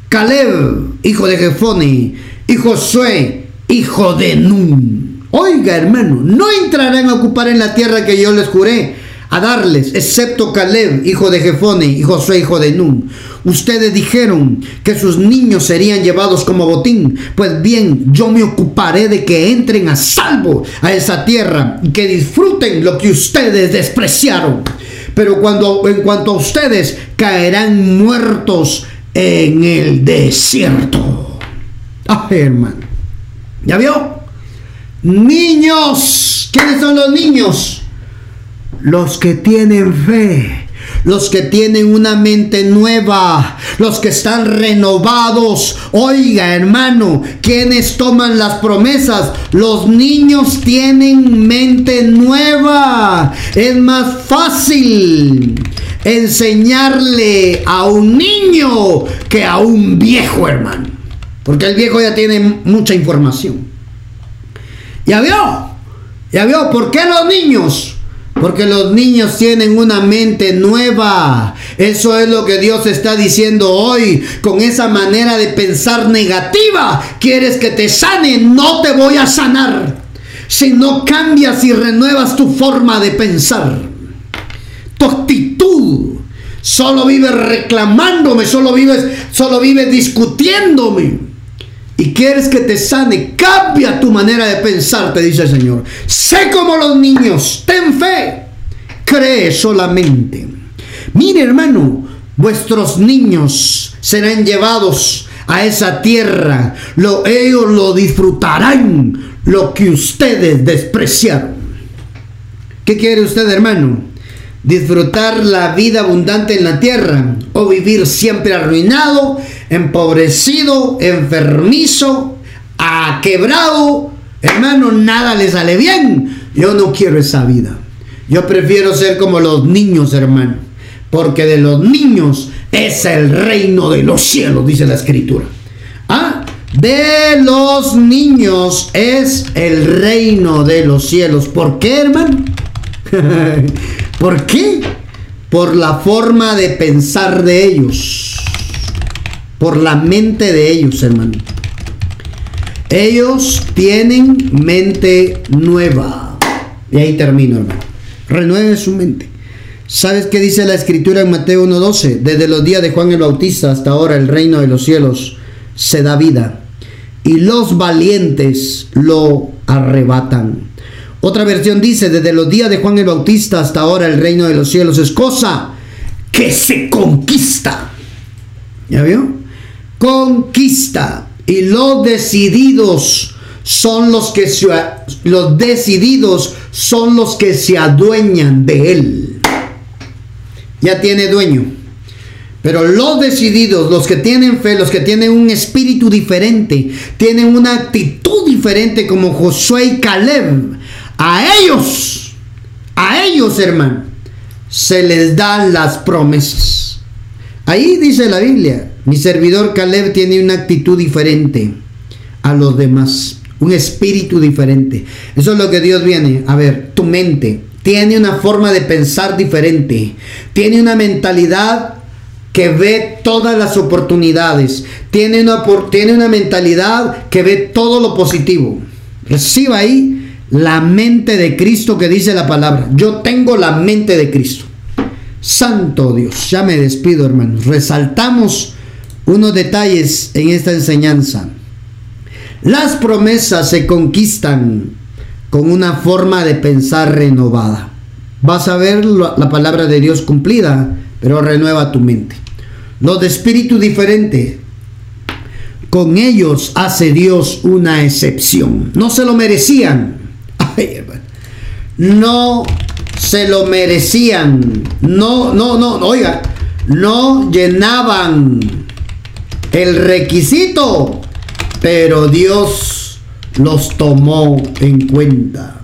Caleb, hijo de Jefone, y Josué, hijo de Nun. Oiga hermano, no entrarán a ocupar en la tierra que yo les juré a darles, excepto Caleb, hijo de Jefone, y Josué, hijo de Nun. Ustedes dijeron que sus niños serían llevados como botín. Pues bien, yo me ocuparé de que entren a salvo a esa tierra y que disfruten lo que ustedes despreciaron. Pero cuando en cuanto a ustedes caerán muertos en el desierto. Ah, hermano. ¿Ya vio? Niños. ¿Quiénes son los niños? Los que tienen fe, los que tienen una mente nueva, los que están renovados. Oiga, hermano, quienes toman las promesas, los niños tienen mente nueva. Es más fácil enseñarle a un niño que a un viejo, hermano. Porque el viejo ya tiene mucha información. ¿Ya vio? ¿Ya vio? ¿Por qué los niños? Porque los niños tienen una mente nueva. Eso es lo que Dios está diciendo hoy. Con esa manera de pensar negativa, quieres que te sane, no te voy a sanar. Si no cambias y renuevas tu forma de pensar, tu actitud, solo vives reclamándome, solo vives, solo vives discutiéndome y quieres que te sane, cambia tu manera de pensar, te dice el Señor. Sé como los niños, ten fe, cree solamente. Mire hermano, vuestros niños serán llevados a esa tierra, lo, ellos lo disfrutarán, lo que ustedes despreciaron. ¿Qué quiere usted hermano? Disfrutar la vida abundante en la tierra o vivir siempre arruinado, empobrecido, enfermizo, quebrado. Hermano, nada le sale bien. Yo no quiero esa vida. Yo prefiero ser como los niños, hermano. Porque de los niños es el reino de los cielos, dice la escritura. Ah, de los niños es el reino de los cielos. ¿Por qué, hermano? ¿Por qué? por la forma de pensar de ellos, por la mente de ellos, hermano. Ellos tienen mente nueva. Y ahí termino, hermano. Renueve su mente. ¿Sabes qué dice la escritura en Mateo 1.12? Desde los días de Juan el Bautista hasta ahora el reino de los cielos se da vida. Y los valientes lo arrebatan. Otra versión dice, desde los días de Juan el Bautista hasta ahora el reino de los cielos es cosa que se conquista. ¿Ya vio? Conquista. Y los decididos son los que se, los decididos son los que se adueñan de él. Ya tiene dueño. Pero los decididos, los que tienen fe, los que tienen un espíritu diferente, tienen una actitud diferente como Josué y Caleb, a ellos, a ellos hermano, se les dan las promesas. Ahí dice la Biblia, mi servidor Caleb tiene una actitud diferente a los demás, un espíritu diferente. Eso es lo que Dios viene a ver, tu mente tiene una forma de pensar diferente, tiene una mentalidad que ve todas las oportunidades, tiene una, tiene una mentalidad que ve todo lo positivo. Reciba ahí la mente de Cristo que dice la palabra. Yo tengo la mente de Cristo. Santo Dios, ya me despido hermanos. Resaltamos unos detalles en esta enseñanza. Las promesas se conquistan con una forma de pensar renovada. Vas a ver la palabra de Dios cumplida, pero renueva tu mente. Los de espíritu diferente, con ellos hace Dios una excepción. No se lo merecían. No se lo merecían. No, no, no, oiga, no llenaban el requisito, pero Dios los tomó en cuenta.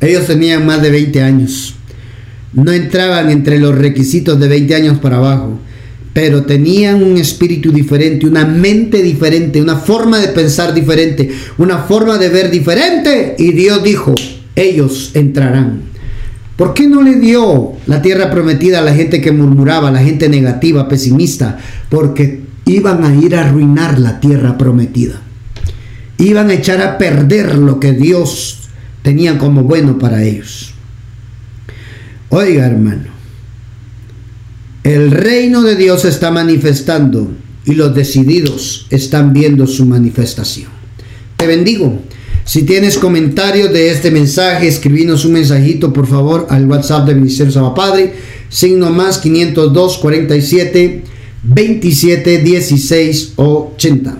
Ellos tenían más de 20 años. No entraban entre los requisitos de 20 años para abajo, pero tenían un espíritu diferente, una mente diferente, una forma de pensar diferente, una forma de ver diferente. Y Dios dijo, ellos entrarán. ¿Por qué no le dio la tierra prometida a la gente que murmuraba, la gente negativa, pesimista? Porque iban a ir a arruinar la tierra prometida. Iban a echar a perder lo que Dios tenía como bueno para ellos. Oiga hermano, el reino de Dios está manifestando y los decididos están viendo su manifestación. Te bendigo. Si tienes comentarios de este mensaje, escribinos un mensajito por favor al WhatsApp de Ministerio Saba Padre, signo más 502 47 27 16 80.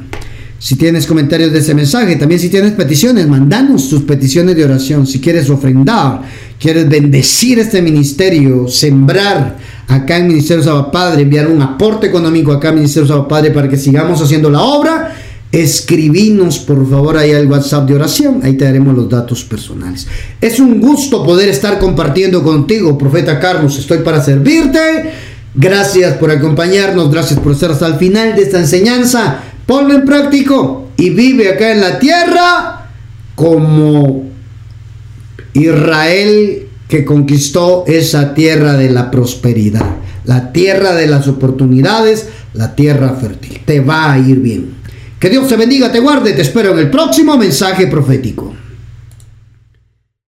Si tienes comentarios de este mensaje, también si tienes peticiones, mandanos tus peticiones de oración. Si quieres ofrendar, quieres bendecir este ministerio, sembrar acá en Ministerio Saba Padre, enviar un aporte económico acá en Ministerio Saba Padre para que sigamos haciendo la obra escribinos por favor ahí al WhatsApp de oración, ahí te daremos los datos personales. Es un gusto poder estar compartiendo contigo, profeta Carlos, estoy para servirte. Gracias por acompañarnos, gracias por estar hasta el final de esta enseñanza. Ponlo en práctico y vive acá en la tierra como Israel que conquistó esa tierra de la prosperidad, la tierra de las oportunidades, la tierra fértil. Te va a ir bien. Que Dios te bendiga, te guarde, te espero en el próximo mensaje profético.